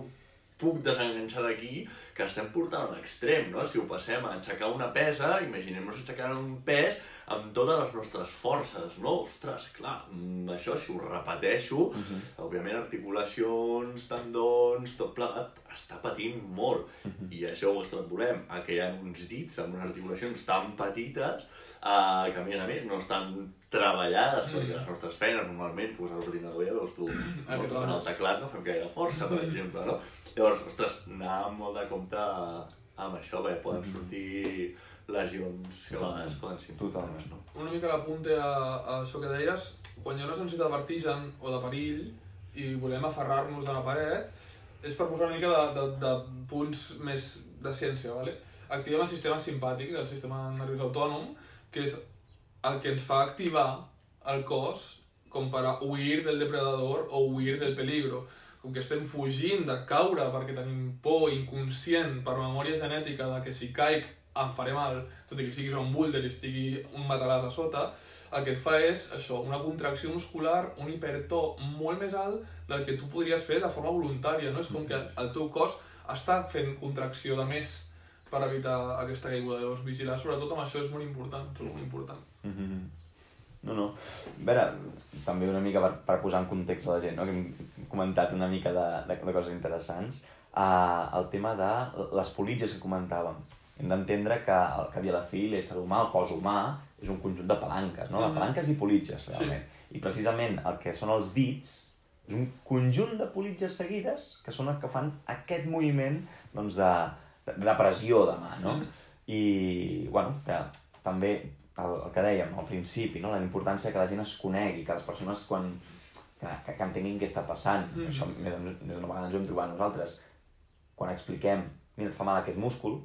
Speaker 3: puc desenganxar d'aquí, que estem portant a l'extrem, no? Si ho passem a aixecar una pesa, imaginem-nos aixecar un pes amb totes les nostres forces, no? Ostres, clar, mm, això si ho repeteixo,
Speaker 1: Mhm.
Speaker 3: òbviament articulacions, tendons, tot plegat, està patint molt. I això ho extrapolem a que hi ha uns dits amb unes articulacions tan petites eh, que, a més a més, no estan treballades,
Speaker 2: Mm.
Speaker 3: perquè les nostres feines normalment, posar l'ordinador ja veus tu, no, el teclat no fem gaire força, per exemple, no? Llavors, ostres, anar molt de compte amb això, perquè poden sortir lesions que a vegades poden ser
Speaker 1: Totalment.
Speaker 3: no?
Speaker 2: Una mica l'apunte a, a això que deies, quan hi ha una sensació de vertigen o de perill i volem aferrar-nos de la paret, és per posar una mica de, de, de punts més de ciència, ¿vale? Activem el sistema simpàtic, el sistema nerviós autònom, que és el que ens fa activar el cos com per a huir del depredador o huir del peligro. Com que estem fugint de caure perquè tenim por inconscient per memòria genètica de que si caic em faré mal, tot i que siguis un boulder i estigui un matalàs a sota, el que fa és això, una contracció muscular, un hipertó molt més alt del que tu podries fer de forma voluntària, no? És com que el teu cos està fent contracció de més per evitar aquesta caiguda. Llavors, vigilar sobretot amb això és molt important, és molt important.
Speaker 1: Mhm. No, no. A veure, també una mica per, per posar en context a la gent, no? que hem comentat una mica de, de, de coses interessants, uh, el tema de les politges que comentàvem. Hem d'entendre que el que havia la fi l'ésser humà, el cos humà, és un conjunt de palanques, no? De palanques i politges, realment. I precisament el que són els dits és un conjunt de politges seguides que són el que fan aquest moviment doncs, de, de, de pressió de mà, no?
Speaker 2: Mhm.
Speaker 1: I, bueno, que també el, el que dèiem al principi, no? la importància que la gent es conegui, que les persones quan, que, que, que entenguin què està passant.
Speaker 2: Mhm.
Speaker 1: Això més, més d'una vegada ens ho hem trobat nosaltres. Quan expliquem, mira, et fa mal aquest múscul,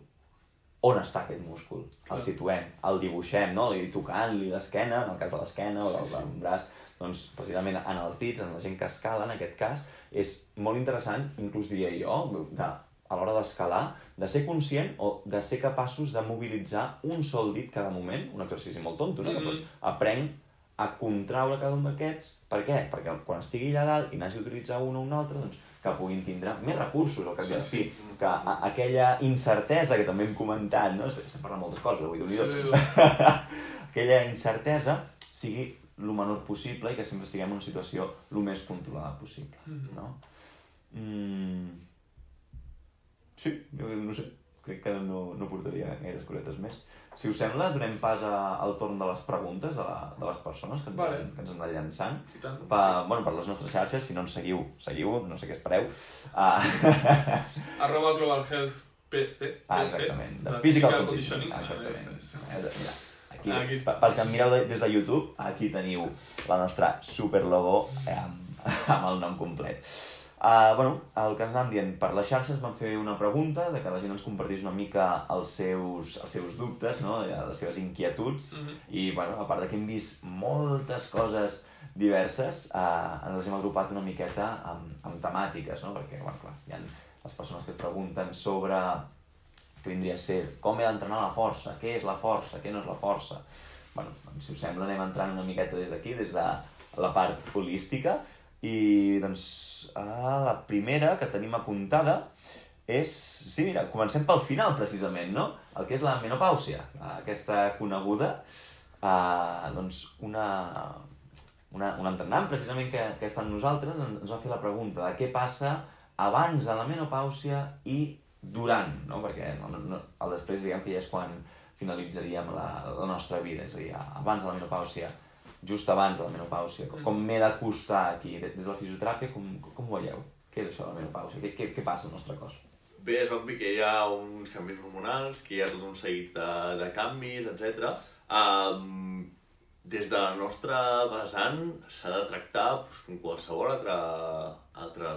Speaker 1: on està aquest múscul?
Speaker 2: Clar.
Speaker 1: El situem, el dibuixem, no? I tocant-li l'esquena, en el cas de l'esquena o del,
Speaker 2: Sí, sí.
Speaker 1: braç, doncs precisament en els dits, en la gent que escala, en aquest cas, és molt interessant, inclús diria jo, de, a l'hora d'escalar, de ser conscient o de ser capaços de mobilitzar un sol dit cada moment, un exercici molt tonto, no? Mm -hmm. Aprenc a contraure cada un d'aquests. Per què? Perquè quan estigui allà dalt i n'hagi d'utilitzar un o un altre, doncs que puguin tindre més recursos al cap i a
Speaker 2: Sí,
Speaker 1: fi. Que a, aquella incertesa que també hem comentat, no? Estem parlant moltes coses avui, déu
Speaker 2: Sí,
Speaker 1: aquella incertesa sigui el menor possible i que sempre estiguem en una situació el més controlada possible,
Speaker 2: Mhm.
Speaker 1: no? Mm... Sí, jo no sé, crec que no, no portaria gaires cosetes més. Si us sembla, donem pas a, al torn de les preguntes de, la, de les persones que ens,
Speaker 2: Vale.
Speaker 1: han, que ens han anat llançant.
Speaker 2: Tant.
Speaker 1: Pa, bueno, per les nostres xarxes, si no ens seguiu, seguiu, no sé què espereu. Uh,
Speaker 2: Arroba Global Health PC.
Speaker 1: ah, exactament, de
Speaker 2: de
Speaker 1: Physical Conditioning. Ah, Exactament.
Speaker 2: És-
Speaker 1: Eh, Mira, aquí,
Speaker 2: Aquí està.
Speaker 1: pels que em mireu de- des de YouTube, aquí teniu la nostra super logo eh, amb, amb el nom complet. Uh, bueno, el que ens anàvem dient, per les xarxes vam fer una pregunta de que la gent ens compartís una mica els seus, els seus dubtes, no? Les seves inquietuds,
Speaker 2: Mhm.
Speaker 1: i bueno, a part de que hem vist moltes coses diverses, uh, ens les hem agrupat una miqueta amb, amb temàtiques, no? Perquè, bueno, clar, hi ha les persones que et pregunten sobre que vindria a ser com he d'entrenar la força, què és la força, què no és la força. bueno, doncs, si us sembla anem entrant una miqueta des d'aquí, des de la part holística, i doncs a la primera que tenim apuntada és... Sí, mira, comencem pel final, precisament, no? El que és la menopàusia, aquesta coneguda, eh, doncs una, una, un entrenant, precisament, que, que està amb nosaltres, ens va fer la pregunta de què passa abans de la menopàusia i durant, no? Perquè no, no, el després, diguem que ja és quan finalitzaríem la, la nostra vida, és a dir, abans de la menopàusia, just abans de la menopàusia, com, com m'he d'acostar aquí, des de la fisioteràpia, com, com ho veieu? Què és això de la menopàusia? Què, què, què passa al nostre cos?
Speaker 3: Bé, és obvi que hi ha uns canvis hormonals, que hi ha tot un seguit de, de canvis, etc. Um, des de la nostra vessant s'ha de tractar doncs, com qualsevol altra, altra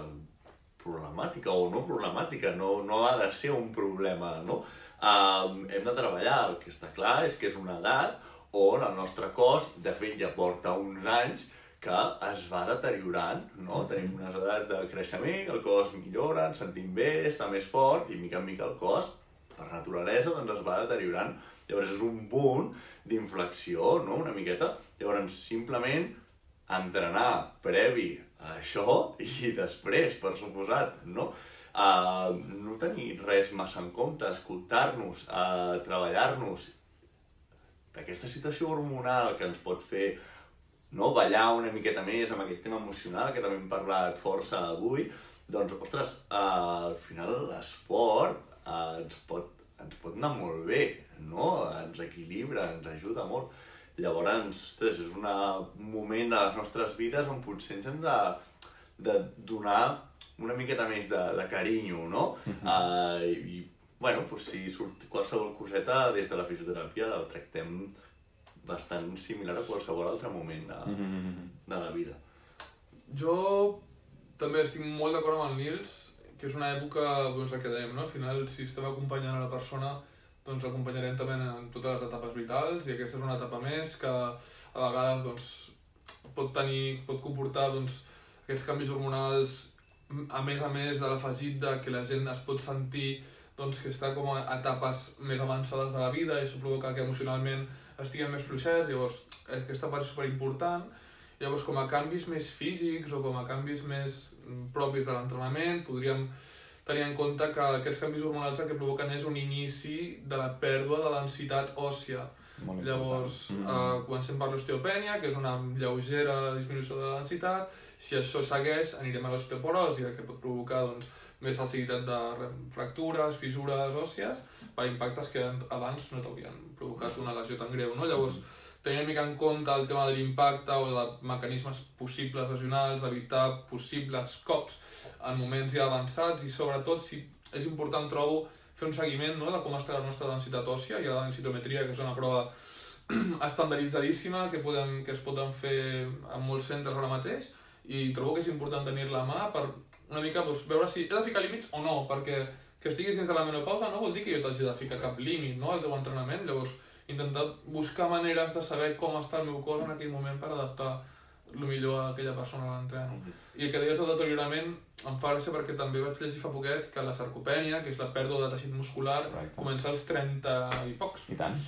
Speaker 3: problemàtica o no problemàtica, no, no ha de ser un problema, no? Um, hem de treballar, el que està clar és que és una edat on el nostre cos, de fet ja porta uns anys, que es va deteriorant, no? Tenim unes edats de creixement, el cos millora, ens sentim bé, està més fort, i mica en mica el cos, per naturalesa, doncs es va deteriorant. Llavors és un punt d'inflexió, no?, una miqueta. Llavors, simplement entrenar previ a això i després, per suposat, no? Uh, no tenir res massa en compte, escoltar-nos, uh, treballar-nos d'aquesta situació hormonal que ens pot fer no, ballar una miqueta més amb aquest tema emocional que també hem parlat força avui, doncs, ostres, uh, al final l'esport uh, ens, pot, ens pot anar molt bé, no? Ens equilibra, ens ajuda molt. Llavors, ostres, és una, un moment de les nostres vides on potser ens hem de, de donar una miqueta més de, de carinyo, no? Uh, I bueno, pues, si surt qualsevol coseta des de la fisioteràpia la tractem bastant similar a qualsevol altre moment de,
Speaker 1: Mm -hmm.
Speaker 3: de la vida.
Speaker 2: Jo també estic molt d'acord amb el Nils, que és una època, doncs, que dèiem, no? Al final, si estem acompanyant a la persona, doncs l'acompanyarem també en totes les etapes vitals, i aquesta és una etapa més que a vegades, doncs, pot tenir, pot comportar, doncs, aquests canvis hormonals, a més a més de l'afegit de que la gent es pot sentir doncs, que està com a etapes més avançades de la vida i això provoca que emocionalment estiguem més fluixets, llavors aquesta part és superimportant. Llavors, com a canvis més físics o com a canvis més mm, propis de l'entrenament, podríem tenir en compte que aquests canvis hormonals el que provoquen és un inici de la pèrdua de densitat òssia.
Speaker 1: Molt
Speaker 2: Llavors,
Speaker 1: important.
Speaker 2: eh, comencem per l'osteopènia, que és una lleugera disminució de la densitat. Si això segueix, anirem a l'osteoporosi, que pot provocar doncs, més facilitat de re- fractures, fissures òssies, per impactes que an- abans no t'haurien provocat una lesió tan greu. No? Llavors, tenir una mica en compte el tema de l'impacte o de mecanismes possibles lesionals, evitar possibles cops en moments ja avançats i sobretot si és important trobo fer un seguiment no, de com està la nostra densitat òssia i la densitometria que és una prova estandarditzadíssima que, podem, que es poden fer en molts centres ara mateix i trobo que és important tenir-la a mà per una mica doncs, veure si he de ficar límits o no, perquè que estiguis dins de la menopausa no vol dir que jo t'hagi de ficar cap límit no, al teu entrenament, llavors intentar buscar maneres de saber com està el meu cos en aquell moment per adaptar el millor a aquella persona a l'entreno. I el que deies del deteriorament em fa gràcia perquè també vaig llegir fa poquet que la sarcopènia, que és la pèrdua de teixit muscular,
Speaker 1: Correcte.
Speaker 2: comença als 30 i pocs.
Speaker 1: I tant.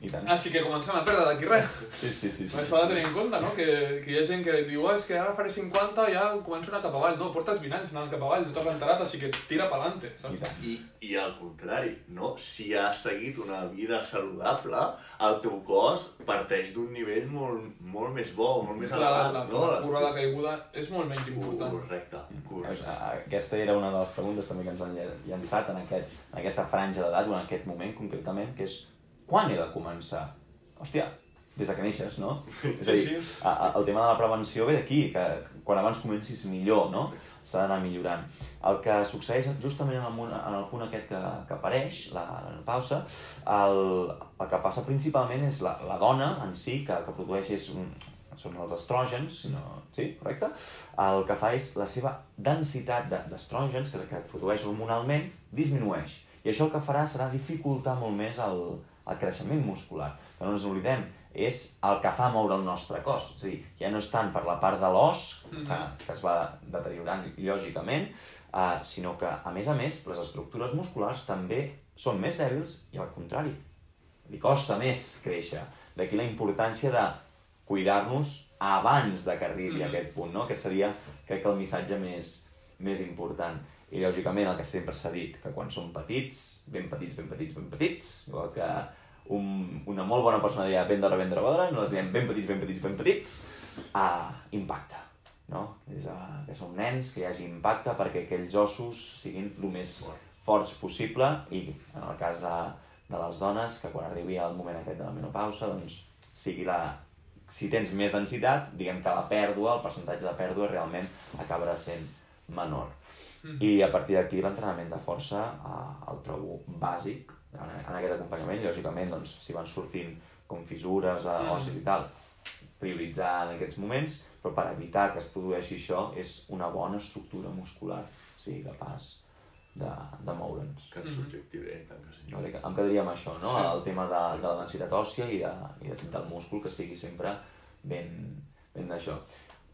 Speaker 1: I tant.
Speaker 2: Així que comencem a perdre d'aquí res.
Speaker 1: Sí, sí, sí. sí,
Speaker 2: Això ha de tenir en compte, no? Que, que hi ha gent que diu, oh, és que ara faré 50 i ja començo a anar cap avall. No, portes 20 anys anant cap avall, no t'has enterat, així que tira pa'lante.
Speaker 1: I.
Speaker 3: I, I al contrari, no? si has seguit una vida saludable, el teu cos parteix d'un nivell molt, molt més bo, molt més
Speaker 2: La,
Speaker 3: elevat.
Speaker 2: la,
Speaker 3: no?
Speaker 2: la curva de caiguda és molt menys important.
Speaker 3: Correcte,
Speaker 1: Doncs,
Speaker 3: correcte.
Speaker 1: Aquesta era una de les preguntes també que ens han llançat en, aquest, en aquesta franja d'edat, o en aquest moment concretament, que és quan he de començar? Hòstia, des de que neixes, no? És a dir, el tema de la prevenció ve d'aquí, que quan abans comencis millor, no? S'ha d'anar millorant. El que succeeix justament en el, mun- en el punt aquest que, que apareix, la, la pausa, el, el que passa principalment és la, la dona en si, que, que produeix és un, són els estrògens, si no... Sí, correcte? El que fa és la seva densitat de- d'estrògens, que, que produeix hormonalment, disminueix. I això el que farà serà dificultar molt més el, el creixement muscular. Que no ens oblidem, és el que fa moure el nostre cos. És a dir, ja no és tant per la part de l'os, que, que es va deteriorant lògicament, eh, sinó que, a més a més, les estructures musculars també són més dèbils i al contrari, li costa més créixer. D'aquí la importància de cuidar-nos abans de que arribi a
Speaker 2: Mhm.
Speaker 1: aquest punt, no? Aquest seria, crec que, el missatge més, més important. I, lògicament, el que sempre s'ha dit, que quan som petits, ben petits, ben petits, ben petits, igual que un, una molt bona persona deia d'hora, bona, no les diem ben petits, ben petits, ben petits, uh, impacte, no? És uh, que som nens, que hi hagi impacte perquè aquells ossos siguin el més forts possible i, en el cas de, de les dones, que quan arribi el moment aquest de la menopausa, doncs, sigui la, si tens més densitat, diguem que la pèrdua, el percentatge de pèrdua realment acabarà sent menor. I a partir d'aquí l'entrenament de força eh, el trobo bàsic en, en aquest acompanyament. Lògicament, doncs, si van sortint com fissures, a
Speaker 2: Mhm.
Speaker 1: ossis i tal, prioritzar en aquests moments, però per evitar que es produeixi això és una bona estructura muscular, sigui capaç de, de moure'ns.
Speaker 3: Que és subjectiu, eh? Tant que sí.
Speaker 1: Vale, que em quedaria amb això, no?
Speaker 2: Sí.
Speaker 1: El tema de, de la densitat òssia i, de, i de, del múscul, que sigui sempre ben, ben d'això.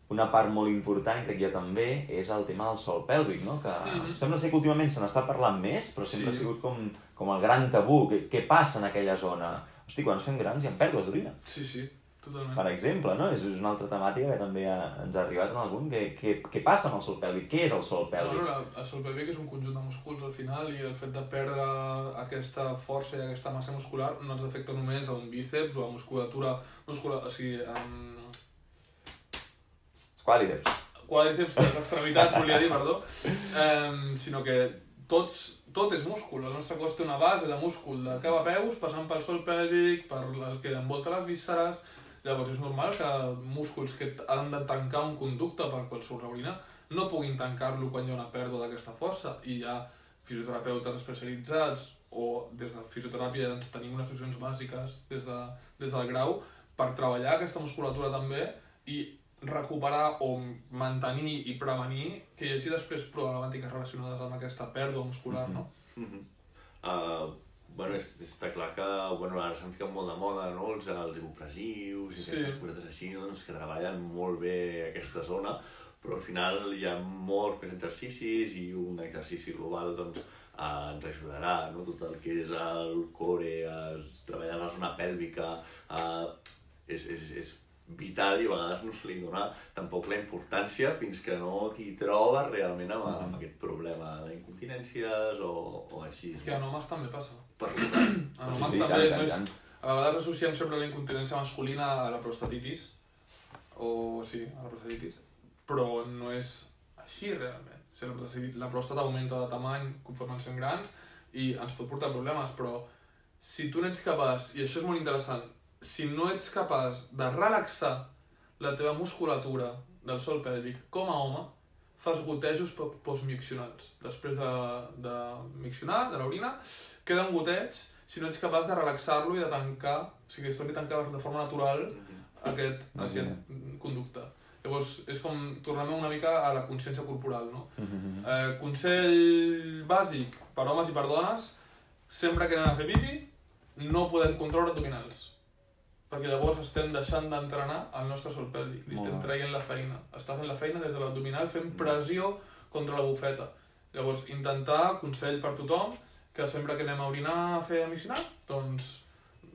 Speaker 1: Una part molt important, crec jo també, és el tema del sol pèlvic, no? Que
Speaker 2: Mhm.
Speaker 1: sembla ser que últimament se n'està parlant més, però sempre
Speaker 2: Sí.
Speaker 1: ha sigut com, com el gran tabú. Què, què passa en aquella zona? Hosti, quan ens fem grans hi ha pèrdues d'orina,
Speaker 2: Sí, sí, totalment.
Speaker 1: per exemple, no? És, és una altra temàtica que també ha, ens ha arribat en algun. Què, què, què passa amb el sol pèlvic? Què és el sol pèlvic?
Speaker 2: Bueno, el sol pèlvic és un conjunt de músculs al final i el fet de perdre aquesta força i aquesta massa muscular no ens afecta només a un bíceps o a musculatura muscular, o sigui, amb
Speaker 1: Quàdriceps,
Speaker 2: les extremitats, volia dir, perdó, um, sinó que tots, tot és múscul. El nostre cos té una base de múscul de cap a peus, passant pel sol pèlvic, per el que envolta les vísceres, llavors és normal que músculs que han de tancar un conducte per qual surt l'orina no puguin tancar-lo quan hi ha una pèrdua d'aquesta força. I ja fisioterapeutes especialitzats o des de fisioteràpia ens tenim unes sessions bàsiques des, de, des del grau per treballar aquesta musculatura també i recuperar o mantenir i prevenir que hi hagi després problemàtiques relacionades amb aquesta pèrdua muscular, no?
Speaker 3: Mm -hmm. uh, bueno, és, està clar que bueno, ara s'han ficat molt de moda no? els, els ibupressius i
Speaker 2: Sí.
Speaker 3: aquestes cosetes així doncs, que treballen molt bé aquesta zona però al final hi ha molts més exercicis i un exercici global doncs, eh, ens ajudarà, no? tot el que és el core, eh, treballar la zona pèlvica, eh, és, és, és vital i a vegades no se li dona tampoc la importància fins que no t'hi trobes realment amb, amb aquest problema d'incontinències o, o així.
Speaker 2: Que a homes també passa.
Speaker 3: Per
Speaker 2: A
Speaker 1: Sí,
Speaker 2: homes
Speaker 1: sí,
Speaker 2: també
Speaker 1: tant, tant,
Speaker 2: és...
Speaker 1: tant.
Speaker 2: A vegades associem sempre la incontinència masculina a la prostatitis, o sí, a la prostatitis, però no és així realment. O sigui, la, prostatitis, la pròstata augmenta de tamany conforme ens fem grans i ens pot portar problemes, però si tu n'ets capaç, i això és molt interessant, si no ets capaç de relaxar la teva musculatura del sol pèlvic com a home, fas gotejos po- postmiccionals. Després de, de miccionar, de l'orina, queden goteig si no ets capaç de relaxar-lo i de tancar, o sigui, es torni a tancar de forma natural aquest,
Speaker 1: Imagina.
Speaker 2: aquest conducte. Llavors, és com tornem una mica a la consciència corporal, no? Eh, consell bàsic per homes i per dones, sempre que anem a fer pipi, no podem controlar abdominals. Perquè llavors estem deixant d'entrenar el nostre sol pèlvic, li estem traient la feina. Està fent la feina des de l'abdominal fent pressió contra la bufeta. Llavors, intentar, consell per tothom, que sempre que anem a orinar, a fer a missionar, doncs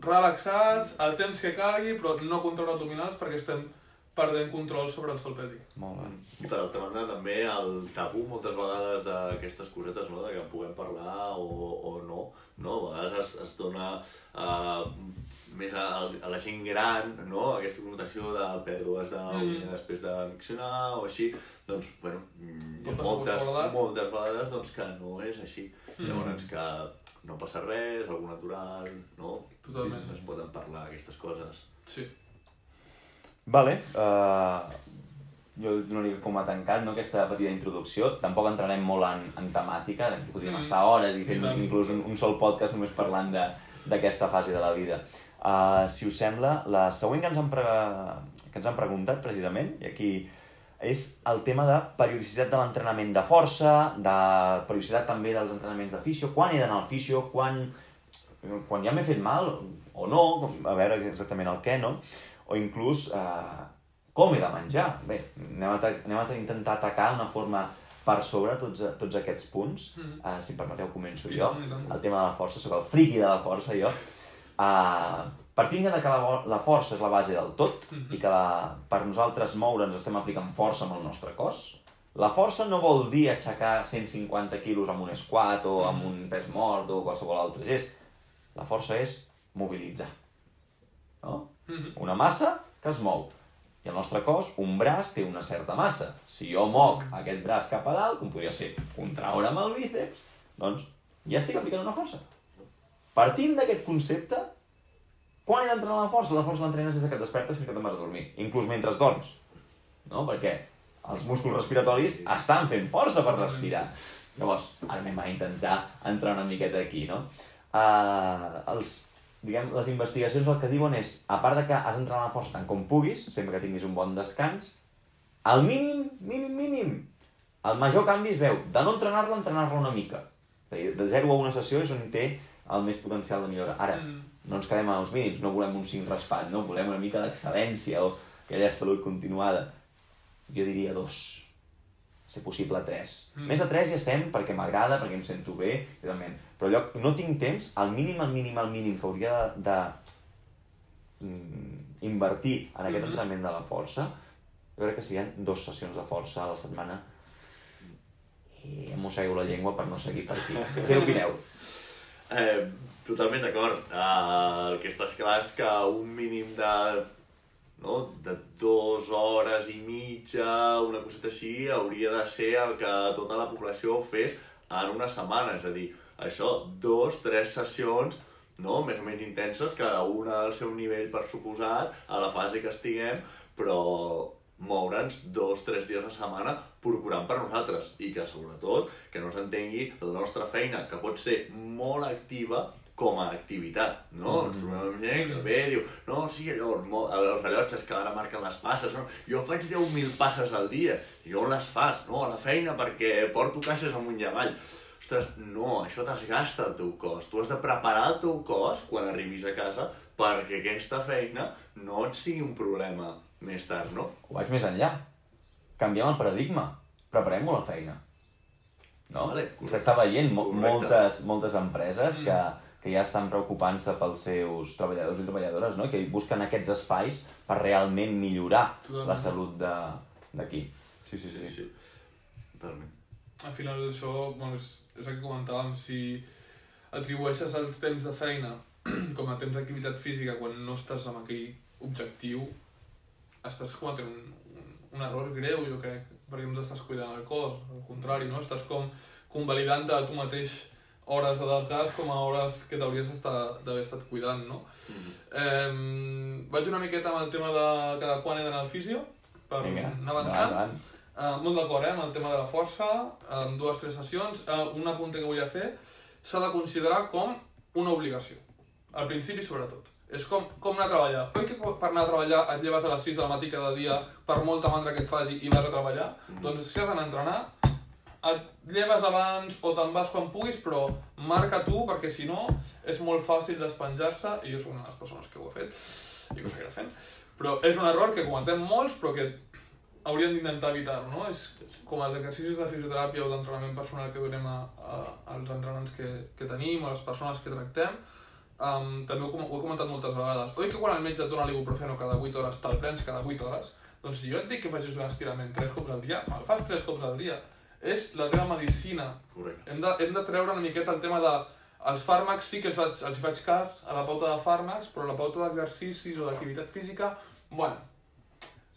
Speaker 2: relaxats, el temps que calgui, però no controlar abdominals perquè estem perdent control sobre el sol pèlvic.
Speaker 1: Molt bé.
Speaker 3: I per altra banda, també el tabú moltes vegades d'aquestes cosetes, no? de que puguem parlar o, o no, no? A vegades es, es dona uh, més a, a la gent gran, no? Aquesta connotació de pèrdues d'orina
Speaker 2: Mm.
Speaker 3: després de miccionar o així, doncs, bueno, mm, hi ha moltes, moltes vegades doncs, que no és així.
Speaker 2: Mm.
Speaker 3: Llavors que no passa res, algo natural, no?
Speaker 2: Totalment.
Speaker 3: Es poden parlar aquestes coses.
Speaker 2: Sí.
Speaker 1: Vale, uh, jo donaria com a tancat no, aquesta petita introducció. Tampoc entrarem molt en, en temàtica, aquí podríem
Speaker 2: Mm.
Speaker 1: estar hores i
Speaker 2: I tant.
Speaker 1: inclús un, un sol podcast només parlant de- d'aquesta fase de la vida. Uh, si us sembla, la següent que ens, han pre... que ens han preguntat precisament, i aquí és el tema de periodicitat de l'entrenament de força, de periodicitat també dels entrenaments de fisio, quan he d'anar al fisio, quan, quan ja m'he fet mal o no, a veure exactament el què, no? O inclús eh, com he de menjar. Bé, anem a, anem a intentar atacar d'una forma per sobre tots, tots aquests punts.
Speaker 2: Mm.
Speaker 1: Uh, si em permeteu, començo
Speaker 2: I
Speaker 1: jo.
Speaker 2: tant, i tant.
Speaker 1: El tema de la força, sóc el friqui de la força, jo. Uh, partint ja de que la, la força és la base del tot
Speaker 2: Mhm.
Speaker 1: i que la, per nosaltres moure'ns estem aplicant força amb el nostre cos, la força no vol dir aixecar 150 quilos amb un squat o amb un pes mort o qualsevol altre gest. La força és mobilitzar. No?
Speaker 2: Mhm.
Speaker 1: Una massa que es mou. I el nostre cos, un braç té una certa massa. Si jo moc aquest braç cap a dalt, com podria ser contraure amb el bíceps, doncs ja estic aplicant una força. Partint d'aquest concepte, quan he d'entrenar la força? La força l'entrenes des que et despertes fins que te'n vas a dormir, inclús mentre dorms. No? Perquè els músculs respiratoris estan fent força per respirar. Llavors, ara anem a intentar entrar una miqueta aquí, no? Uh, els, diguem, les investigacions el que diuen és, a part de que has d'entrenar la força tant com puguis, sempre que tinguis un bon descans, al mínim, mínim, mínim, el major canvi es veu de no entrenar-la entrenar-la una mica. És a dir, De 0 a una sessió és on té el més potencial de millora. Ara,
Speaker 2: Mm.
Speaker 1: no ens quedem als mínims, no volem un 5 raspat, no? Volem una mica d'excel·lència o aquella salut continuada. Jo diria dos. Ser possible tres.
Speaker 2: Mm.
Speaker 1: Més de tres ja estem perquè m'agrada, perquè em sento bé, realment. Però allò, no tinc temps, el mínim, el mínim, el mínim que hauria de, de mm, invertir en aquest
Speaker 2: Mhm.
Speaker 1: entrenament de la força, jo crec que siguin dues sessions de força a la setmana i em mossego la llengua per no seguir per aquí. Què opineu?
Speaker 3: Eh, totalment d'acord. Uh, el que està clar és que un mínim de, no, de dues hores i mitja, una coseta així, hauria de ser el que tota la població fes en una setmana. És a dir, això, dos, tres sessions no? més o menys intenses, cada una al seu nivell per suposat, a la fase que estiguem, però moure'ns dos, tres dies a la setmana procurant per nosaltres i que sobretot que no s'entengui la nostra feina, que pot ser molt activa, com a activitat, no? Ens trobem gent que ve diu no, sí, allò, els rellotges que ara marquen les passes, no? Jo faig 10.000 passes al dia. I on les fas? No, a la feina perquè porto caixes amunt i avall. Ostres, no, això desgasta el teu cos. Tu has de preparar el teu cos quan arribis a casa perquè aquesta feina no et sigui un problema més tard, no?
Speaker 1: O vaig més enllà. Canviem el paradigma. Preparem-ho la feina. No?
Speaker 3: Vale.
Speaker 1: S'està veient mo
Speaker 3: Correcte.
Speaker 1: moltes, moltes empreses que, que ja estan preocupant-se pels seus treballadors i treballadores, no? que busquen aquests espais per realment millorar
Speaker 2: Totalment.
Speaker 1: la salut de- d'aquí. Sí, sí, sí.
Speaker 3: sí. Totalment.
Speaker 2: Al final això, bueno, és, és el que comentàvem, si atribueixes els temps de feina com a temps d'activitat física quan no estàs amb aquell objectiu, estàs cometent un, un, un error greu, jo crec, perquè no t'estàs cuidant el cos, al contrari, no? Estàs com convalidant a tu mateix hores de desgast com a hores que t'hauries d'haver estat cuidant, no? Eh, vaig una miqueta amb el tema de cada quan he d'anar al fisio, per
Speaker 1: Vinga,
Speaker 2: anar avançant.
Speaker 1: endavant.
Speaker 2: Uh, molt d'acord, eh, amb el tema de la força, amb dues tres sessions. Uh, un apunt que volia fer, s'ha de considerar com una obligació. Al principi, sobretot. És com, com anar a treballar. Oi que per anar a treballar et lleves a les 6 del matí cada dia per molta mandra que et faci i vas a treballar? Doncs si has d'anar a entrenar, et lleves abans o te'n vas quan puguis, però marca tu, perquè si no és molt fàcil despenjar-se, i jo soc una de les persones que ho ha fet, i que ho seguirà fent, però és un error que cometem molts, però que hauríem d'intentar evitar-ho, no? És com els exercicis de fisioteràpia o d'entrenament personal que donem a, a, als entrenants que, que tenim, a les persones que tractem, um, també ho, ho he comentat moltes vegades. Oi que quan el metge et dona l'ibuprofeno cada 8 hores, te'l prens cada 8 hores? Doncs si jo et dic que facis un estirament 3 cops al dia, me'l fas 3 cops al dia. És la teva medicina.
Speaker 3: Correcte.
Speaker 2: Hem de, hem de treure una miqueta el tema de els fàrmacs sí que els, els hi faig cas a la pauta de fàrmacs, però la pauta d'exercicis o d'activitat física, bueno,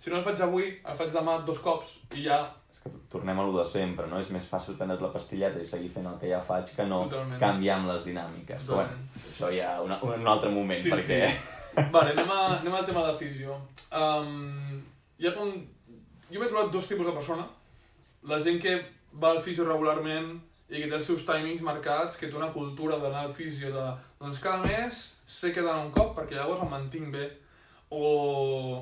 Speaker 2: si no el faig avui, el faig demà dos cops i ja
Speaker 1: És que tornem a lo de sempre, no? És més fàcil prendre't la pastilleta i seguir fent el que ja faig que no
Speaker 2: Totalment.
Speaker 1: canviar amb les dinàmiques. Però bueno, això ja una, un, un altre moment,
Speaker 2: Sí,
Speaker 1: perquè...
Speaker 2: sí. Vale, anem, a, anem al tema de fisio. Um, ha com... Jo m'he trobat dos tipus de persona. La gent que va al fisio regularment i que té els seus timings marcats, que té una cultura d'anar al fisio de... Doncs cada mes sé que d'anar un cop perquè llavors em mantinc bé. O...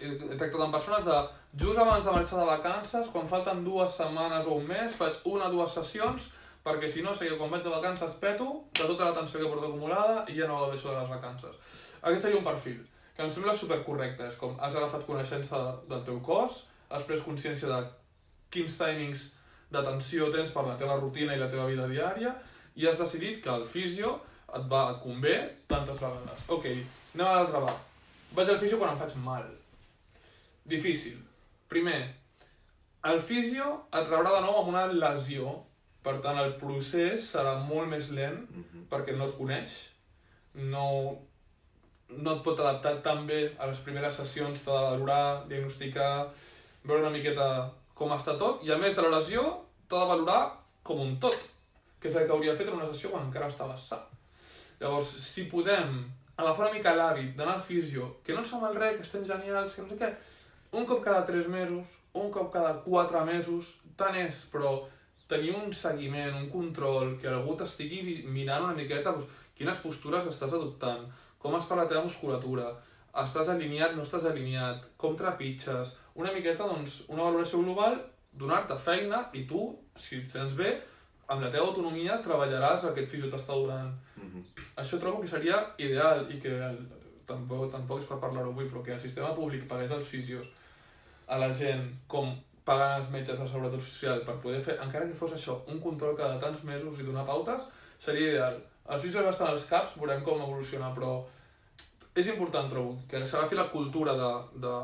Speaker 2: He he tractat amb persones de just abans de marxar de vacances, quan falten dues setmanes o un mes, faig una o dues sessions perquè si no sé que quan vaig de vacances peto de tota la tensió que porto acumulada i ja no gaudeixo de les vacances. Aquest seria un perfil, que em sembla supercorrecte. És com has agafat coneixença del teu cos, has pres consciència de quins timings d'atenció tens per la teva rutina i la teva vida diària i has decidit que el fisio et va et convé tantes vegades. Ok, anem a l'altre va. Vaig al fisio quan em faig mal. Difícil. Primer, el fisio et traurà de nou amb una lesió, per tant el procés serà molt més lent
Speaker 3: Mhm.
Speaker 2: perquè no et coneix, no, no et pot adaptar tan bé a les primeres sessions, t'ha de valorar, diagnosticar, veure una miqueta com està tot, i a més de lesió t'ha de valorar com un tot, que és el que hauria fet en una sessió quan encara estaves sa. Llavors, si podem agafar una mica l'hàbit d'anar al fisio, que no ens fa mal res, que estem genials, que no sé què, un cop cada 3 mesos, un cop cada 4 mesos, tant és, però tenir un seguiment, un control, que algú t'estigui mirant una miqueta doncs, quines postures estàs adoptant, com està la teva musculatura, estàs alineat, no estàs alineat, com trepitges, una miqueta, doncs, una valoració global, donar-te feina i tu, si et sents bé, amb la teva autonomia treballaràs el que et fisio t'està donant.
Speaker 3: Mhm.
Speaker 2: Això trobo que seria ideal i que el, tampoc, tampoc és per parlar-ho avui, però que el sistema públic pagués els fisios a la gent com paguen els metges de Seguretat Social per poder fer, encara que fos això, un control cada tants mesos i donar pautes, seria ideal. Els fisios estan als caps, veurem com evoluciona, però és important, trobo, que s'agafi la cultura de, de,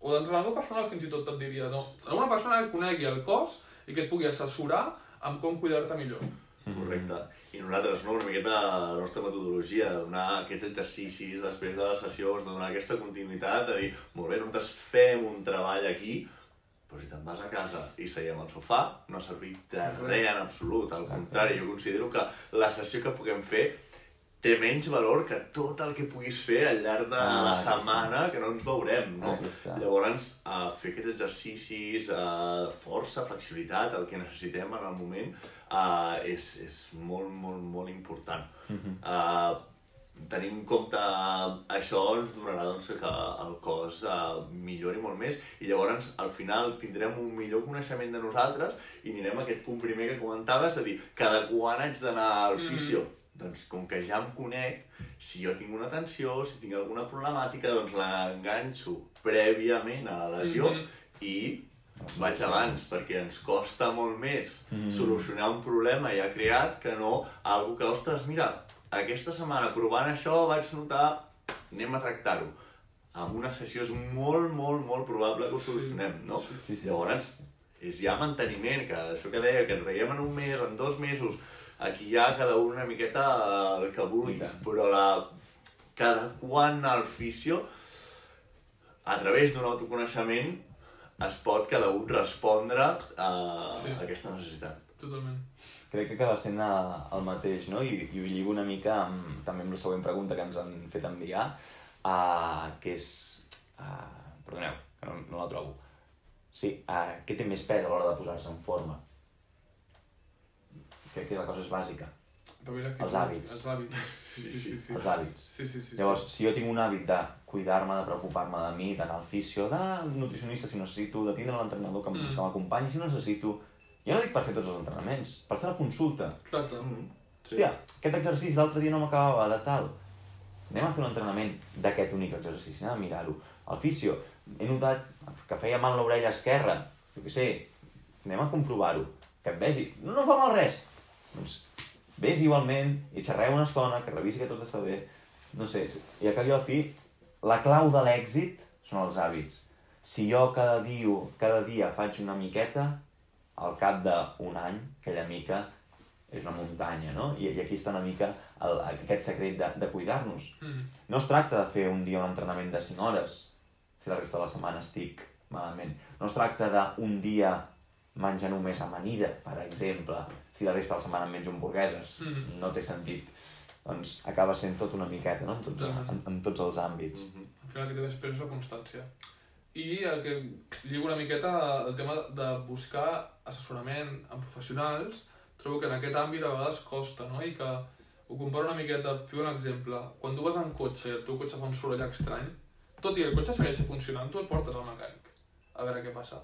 Speaker 2: o d'entrenador personal fins i tot et diria, no? Una persona que conegui el cos i que et pugui assessorar amb com cuidar-te millor.
Speaker 3: Correcte. I nosaltres, no, una miqueta la nostra metodologia, de donar aquests exercicis després de les sessions, de donar aquesta continuïtat, de dir, molt bé, nosaltres fem un treball aquí, però si te'n vas a casa i seiem al sofà, no ha servit de res en absolut. Al contrari, jo considero que la sessió que puguem fer té menys valor que tot el que puguis fer al llarg de
Speaker 1: Ah,
Speaker 3: la setmana que no ens veurem, no?
Speaker 1: Està.
Speaker 3: Llavors, uh, fer aquests exercicis, uh, força, flexibilitat, el que necessitem en el moment, uh, és, és molt, molt, molt important.
Speaker 1: Mhm.
Speaker 3: uh, tenir en compte això ens donarà doncs, que el cos uh, millori molt més i llavors al final tindrem un millor coneixement de nosaltres i anirem a aquest punt primer que comentaves de dir cada quan haig d'anar al fisio doncs com que ja em conec si jo tinc una tensió, si tinc alguna problemàtica doncs l'enganxo prèviament a la lesió
Speaker 2: Mhm.
Speaker 3: i vaig abans, perquè ens costa molt més
Speaker 1: Mhm.
Speaker 3: solucionar un problema ja creat que no algo que, ostres, mira, aquesta setmana provant això vaig notar, anem a tractar-ho. Amb una sessió és molt, molt, molt probable que ho
Speaker 2: Sí.
Speaker 3: solucionem, no?
Speaker 2: Sí.
Speaker 1: Sí, sí.
Speaker 3: Llavors, és ja manteniment, que això que deia, que ens veiem en un mes, en dos mesos, aquí ja cada un una miqueta el que vulgui, però la, cada quan al fisio, a través d'un autoconeixement, es pot cada un respondre a,
Speaker 2: Sí.
Speaker 3: a aquesta necessitat.
Speaker 2: Totalment.
Speaker 1: Crec que acaba sent eh, el mateix, no? I, i ho lligo una mica amb, també amb la següent pregunta que ens han fet enviar, uh, que és... Uh, perdoneu, que no, no la trobo. Sí, uh, què té més pes a l'hora de posar-se en forma? Crec que la cosa és bàsica, Els hàbits.
Speaker 2: Els hàbits. Sí, sí, sí. sí.
Speaker 1: els hàbits.
Speaker 2: Sí, sí, sí.
Speaker 1: Llavors,
Speaker 2: sí.
Speaker 1: si jo tinc un hàbit de cuidar-me, de preocupar-me de mi, d'anar al fisio, d'anar al nutricionista si necessito, de tindre l'entrenador que,
Speaker 2: Mm.
Speaker 1: que m'acompanyi si ho necessito, jo no dic per fer tots els entrenaments, per fer la consulta.
Speaker 2: Exacte.
Speaker 3: Sí.
Speaker 1: Hòstia, aquest exercici l'altre dia no m'acabava de tal. Anem a fer un entrenament d'aquest únic exercici, anem a mirar-ho. Al fisio, he notat que feia mal l'orella esquerra, jo què sé, anem a comprovar-ho, que et vegi. No, no fa mal res. Doncs vés igualment i xerreu una estona, que revisi que tot està bé. No sé, i a cap i al fi, la clau de l'èxit són els hàbits. Si jo cada dia, cada dia faig una miqueta, al cap d'un any, aquella mica és una muntanya, no? I, i aquí està una mica el, aquest secret de, de cuidar-nos.
Speaker 2: Mm.
Speaker 1: No es tracta de fer un dia un entrenament de 5 hores, si la resta de la setmana estic malament. No es tracta d'un dia menjar només amanida, per exemple, si la resta de la setmana menjo hamburgueses.
Speaker 2: Mhm.
Speaker 1: No té sentit. Doncs acaba sent tot una miqueta, no? En tots,
Speaker 2: Totalment.
Speaker 1: en, en tots els àmbits.
Speaker 3: Mhm.
Speaker 2: Al final que pes és la constància. I el que lligo una miqueta el tema de buscar assessorament amb professionals, trobo que en aquest àmbit a vegades costa, no? I que ho comparo una miqueta, fico un exemple. Quan tu vas en cotxe i el teu cotxe fa un soroll estrany, tot i que el cotxe segueix funcionant, tu el portes al mecànic a veure què passa.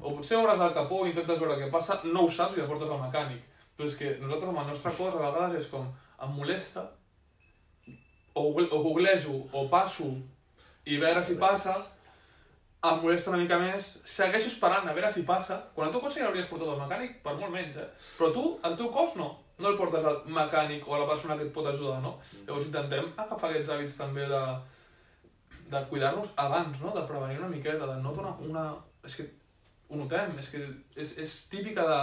Speaker 2: O potser obres el capó i intentes veure què passa, no ho saps i el portes al mecànic. Però és que nosaltres amb el nostre cos a vegades és com, em molesta, o, o googlejo, o passo, i veure si passa, em molesta una mica més, segueixo esperant a veure si passa, quan el teu cotxe ja l'hauries portat al mecànic, per molt menys, eh? Però tu, el teu cos no, no el portes al mecànic o a la persona que et pot ajudar, no? Llavors intentem agafar aquests hàbits també de, de cuidar-nos abans, no? De prevenir una miqueta, de no donar una... És que ho notem, és que és, és típica de...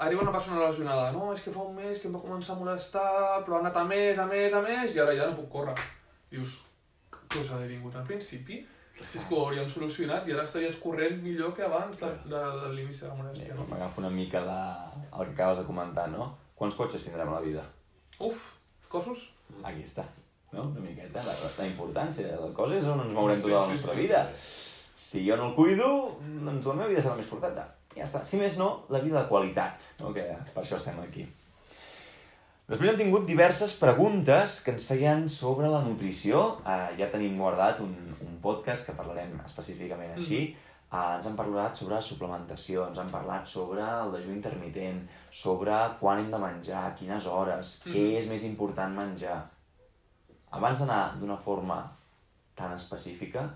Speaker 2: Arriba una persona lesionada, no, és que fa un mes que em va començar a molestar, però ha anat a més, a més, a més, i ara ja no puc córrer. Dius, què us ha vingut al principi? Si és que ho hauríem solucionat i ara estaries corrent millor que abans de, de, de l'inici de la molèstia, no?
Speaker 1: M'agafo una mica de, el que acabes de comentar, no? Quants cotxes tindrem a la vida?
Speaker 2: Uf, cossos?
Speaker 1: Aquí està, no? Una miqueta, la, la importància. La cosa és on ens mourem
Speaker 2: Sí,
Speaker 1: tota la
Speaker 2: sí,
Speaker 1: nostra
Speaker 2: sí.
Speaker 1: vida. Si jo no el cuido, doncs la meva vida serà més corteta. Ja està. Si més no, la vida de qualitat, no? que per això estem aquí. Després hem tingut diverses preguntes que ens feien sobre la nutrició. Uh, ja tenim guardat un, un podcast que parlarem específicament així. Uh, ens han parlat sobre suplementació, ens han parlat sobre el dejú intermitent, sobre quan hem de menjar, quines hores,
Speaker 2: Mm.
Speaker 1: què és més important menjar. Abans d'anar d'una forma tan específica,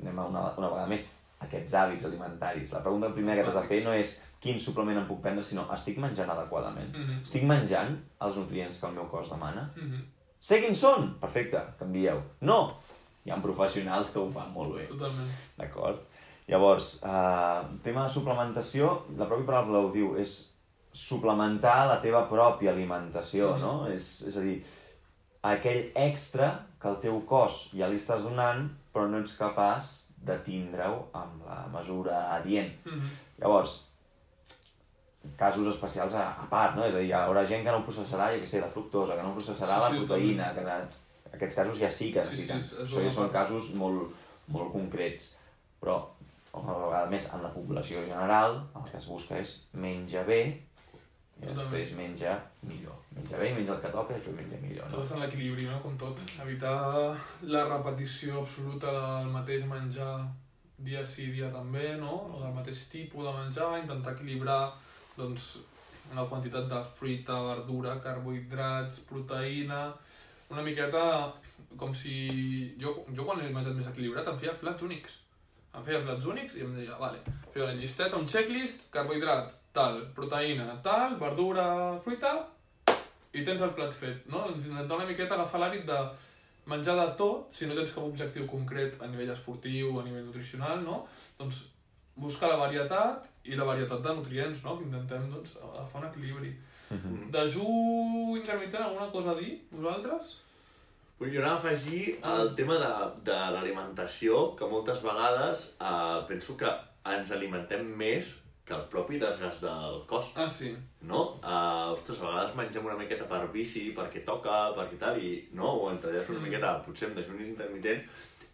Speaker 1: anem a una, una vegada més, aquests hàbits alimentaris. La pregunta primera que t'has de fer no és quin suplement em puc prendre, sinó estic menjant adequadament.
Speaker 2: Mhm.
Speaker 1: Estic menjant els nutrients que el meu cos demana?
Speaker 2: Mhm.
Speaker 1: Sé quins són? Perfecte, canvieu. No! Hi ha professionals que ho fan molt bé.
Speaker 2: Totalment.
Speaker 1: D'acord? Llavors, eh, tema de suplementació, la pròpia paraula ho diu, és suplementar la teva pròpia alimentació,
Speaker 2: Mhm.
Speaker 1: no? És, és a dir, aquell extra que el teu cos ja li estàs donant, però no ets capaç de tindre-ho amb la mesura adient.
Speaker 2: Mhm.
Speaker 1: Llavors, casos especials a, a part, no? És a dir, hi haurà gent que no processarà, jo què sé, la fructosa, que no processarà
Speaker 2: Sí,
Speaker 1: la
Speaker 2: sí,
Speaker 1: proteïna, que de- aquests casos ja sí que
Speaker 2: Sí, sí,
Speaker 1: necessiten.
Speaker 2: és
Speaker 1: Això ja són casos molt, molt concrets. Però, una vegada més, en la població general, el que es busca és menja bé i
Speaker 2: Totalment.
Speaker 1: després menja millor. Menja bé i menja el que toca i després menja millor,
Speaker 2: Tot
Speaker 1: no?
Speaker 2: és en l'equilibri, no? Com tot. Evitar la repetició absoluta del mateix menjar dia sí, dia també, no? O del mateix tipus de menjar, intentar equilibrar doncs, una quantitat de fruita, verdura, carbohidrats, proteïna... Una miqueta com si... Jo, jo quan he menjat més equilibrat em feia plats únics. Em feia plats únics i em deia, vale, feia una llisteta, un checklist, carbohidrats, tal, proteïna, tal, verdura, fruita, i tens el plat fet, no? Doncs intentar una miqueta agafar l'hàbit de menjar de tot, si no tens cap objectiu concret a nivell esportiu, a nivell nutricional, no? Doncs buscar la varietat i la varietat de nutrients, no? Que intentem, doncs, agafar un equilibri.
Speaker 1: Mhm.
Speaker 2: Dejú intermitent, alguna cosa a dir, vosaltres?
Speaker 3: Jo anava a afegir el tema de, de l'alimentació, que moltes vegades eh, penso que ens alimentem més que el propi desgast del cos,
Speaker 2: Ah, sí.
Speaker 3: no? Uh, ostres, a vegades mengem una miqueta per bici, perquè toca, perquè tal, i no, o entalles una
Speaker 2: Mm.
Speaker 3: miqueta, potser amb dejunis intermitent,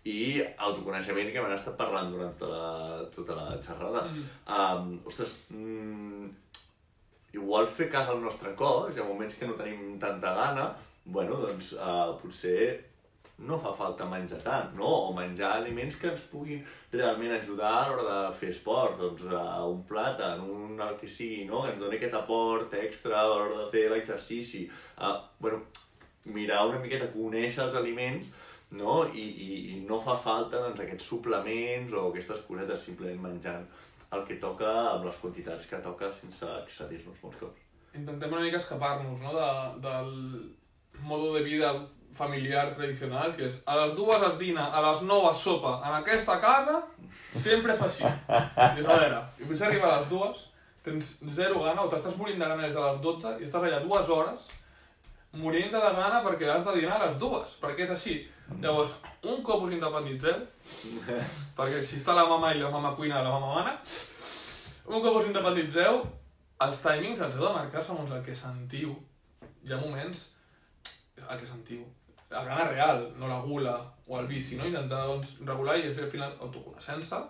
Speaker 3: i autoconeixement que m'han estat parlant durant tota la, tota la xerrada.
Speaker 2: Mm.
Speaker 3: Um, ostres, mm, igual fer cas al nostre cos, hi ha moments que no tenim tanta gana, bueno, doncs uh, potser no fa falta menjar tant, no? O menjar aliments que ens puguin realment ajudar a l'hora de fer esport, doncs uh, un plàtan, un el que sigui, no? Que ens doni aquest aport extra a l'hora de fer l'exercici. Uh, bueno, mirar una miqueta, conèixer els aliments, no? I, i, i no fa falta doncs, aquests suplements o aquestes cosetes simplement menjant el que toca amb les quantitats que toca sense excedir-nos molts cops.
Speaker 2: Intentem una mica escapar-nos, no?, de, del modo de vida familiar tradicional, que és a les dues es dina, a les nou es sopa. En aquesta casa sempre fa així. I a veure, i potser arriba a les dues, tens zero gana, o t'estàs morint de gana des de les 12 i estàs allà dues hores morint de gana perquè has de dinar a les dues, perquè és així. Llavors, un cop us independitzeu, perquè si està la mama i la mama cuina, la mama mana, un cop us independitzeu, els timings els heu de marcar segons el que sentiu. Hi ha moments el que sentiu. La gana real, no la gula o el vici, no? Intentar doncs, regular i al final autoconeixença,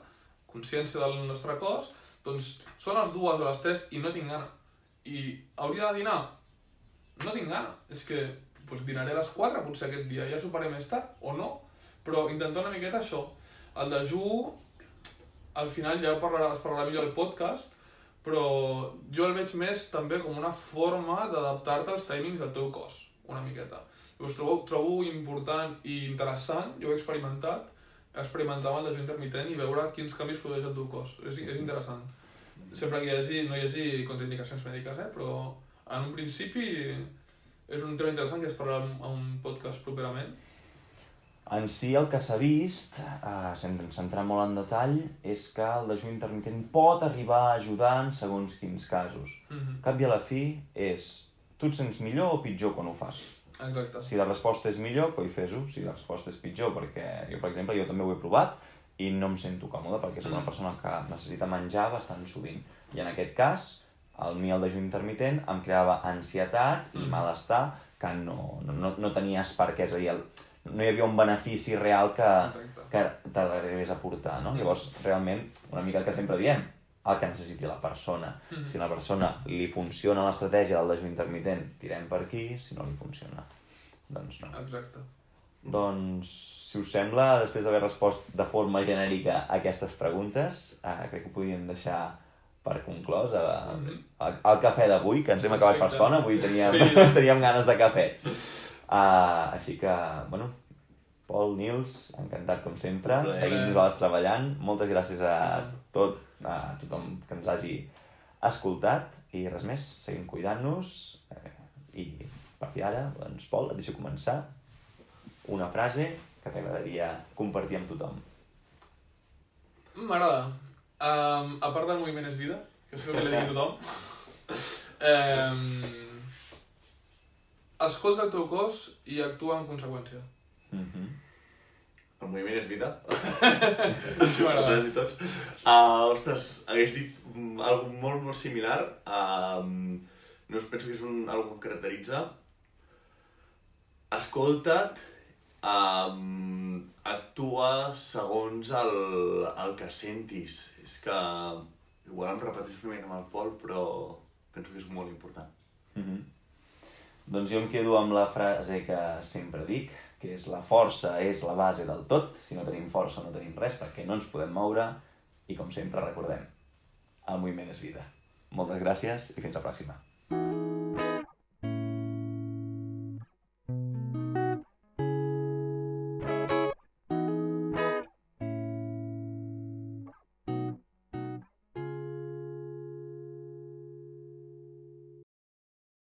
Speaker 2: consciència del nostre cos, doncs són les dues o les tres i no tinc gana. I hauria de dinar? No tinc gana. És que doncs, dinaré a les 4 potser aquest dia, ja superé més tard, o no. Però intentar una miqueta això. El dejú, al final ja parlarà, es parlarà millor al podcast, però jo el veig més també com una forma d'adaptar-te als timings del teu cos, una miqueta. Us trobo, trobo important i interessant, jo ho he experimentat, experimentar amb el dejú intermitent i veure quins canvis produeix el teu cos. És, és interessant. Sempre que hi hagi, no hi hagi contraindicacions mèdiques, eh? però en un principi és un tema interessant que es parlarà en un podcast properament.
Speaker 1: En si el que s'ha vist, eh, sense centrar molt en detall, és que el dejú intermitent pot arribar a ajudar en segons quins casos.
Speaker 2: Mm -hmm.
Speaker 1: Cap i a la fi és, tu et sents millor o pitjor quan ho fas?
Speaker 2: Exacte.
Speaker 1: Si la resposta és millor, coi fes-ho. Si la resposta és pitjor, perquè jo, per exemple, jo també ho he provat i no em sento còmode perquè soc una
Speaker 2: Mm.
Speaker 1: persona que necessita menjar bastant sovint. I en aquest cas, el mi el dejú intermitent em creava ansietat i
Speaker 2: Mm.
Speaker 1: malestar que no, no, no, no tenies per què. És a dir, el, no hi havia un benefici real que,
Speaker 2: Exacte.
Speaker 1: que t'arribés a portar, no? Llavors, realment, una mica el que sempre diem, el que necessiti la persona.
Speaker 2: Mhm.
Speaker 1: Si a la persona li funciona l'estratègia del dejú intermitent, tirem per aquí, si no li funciona, doncs no.
Speaker 2: Exacte.
Speaker 1: Doncs, si us sembla, després d'haver respost de forma genèrica a aquestes preguntes, eh, crec que ho podíem deixar per conclòs eh,
Speaker 2: Mhm.
Speaker 1: el, el cafè d'avui, que ens hem acabat per estona, avui teníem,
Speaker 2: Sí.
Speaker 1: teníem ganes de cafè. Uh, així que, bueno, Pol, Nils, encantat com sempre, seguim nosaltres treballant. Moltes gràcies a tot, a tothom que ens hagi escoltat i res més, seguim cuidant-nos eh, i a partir d'ara, doncs, Pol, et deixo començar una frase que t'agradaria compartir amb tothom.
Speaker 2: M'agrada. Um, a part del moviment és vida, que és el que li dic a tothom, um, escolta el teu cos i actua en conseqüència.
Speaker 1: Mm -hmm.
Speaker 3: El moviment és vida.
Speaker 2: Això m'agrada.
Speaker 3: Uh, ostres, hagués dit mm, algo molt, molt similar. Uh, no penso que és un, algo que caracteritza. Escolta't, um, actua segons el, el que sentis. És que igual em repeteixo una mica amb el Pol, però penso que és molt important.
Speaker 1: Mhm. Doncs jo em quedo amb la frase que sempre dic, que és la força és la base del tot. Si no tenim força no tenim res perquè no ens podem moure i com sempre recordem, el moviment és vida. Moltes gràcies i fins la pròxima.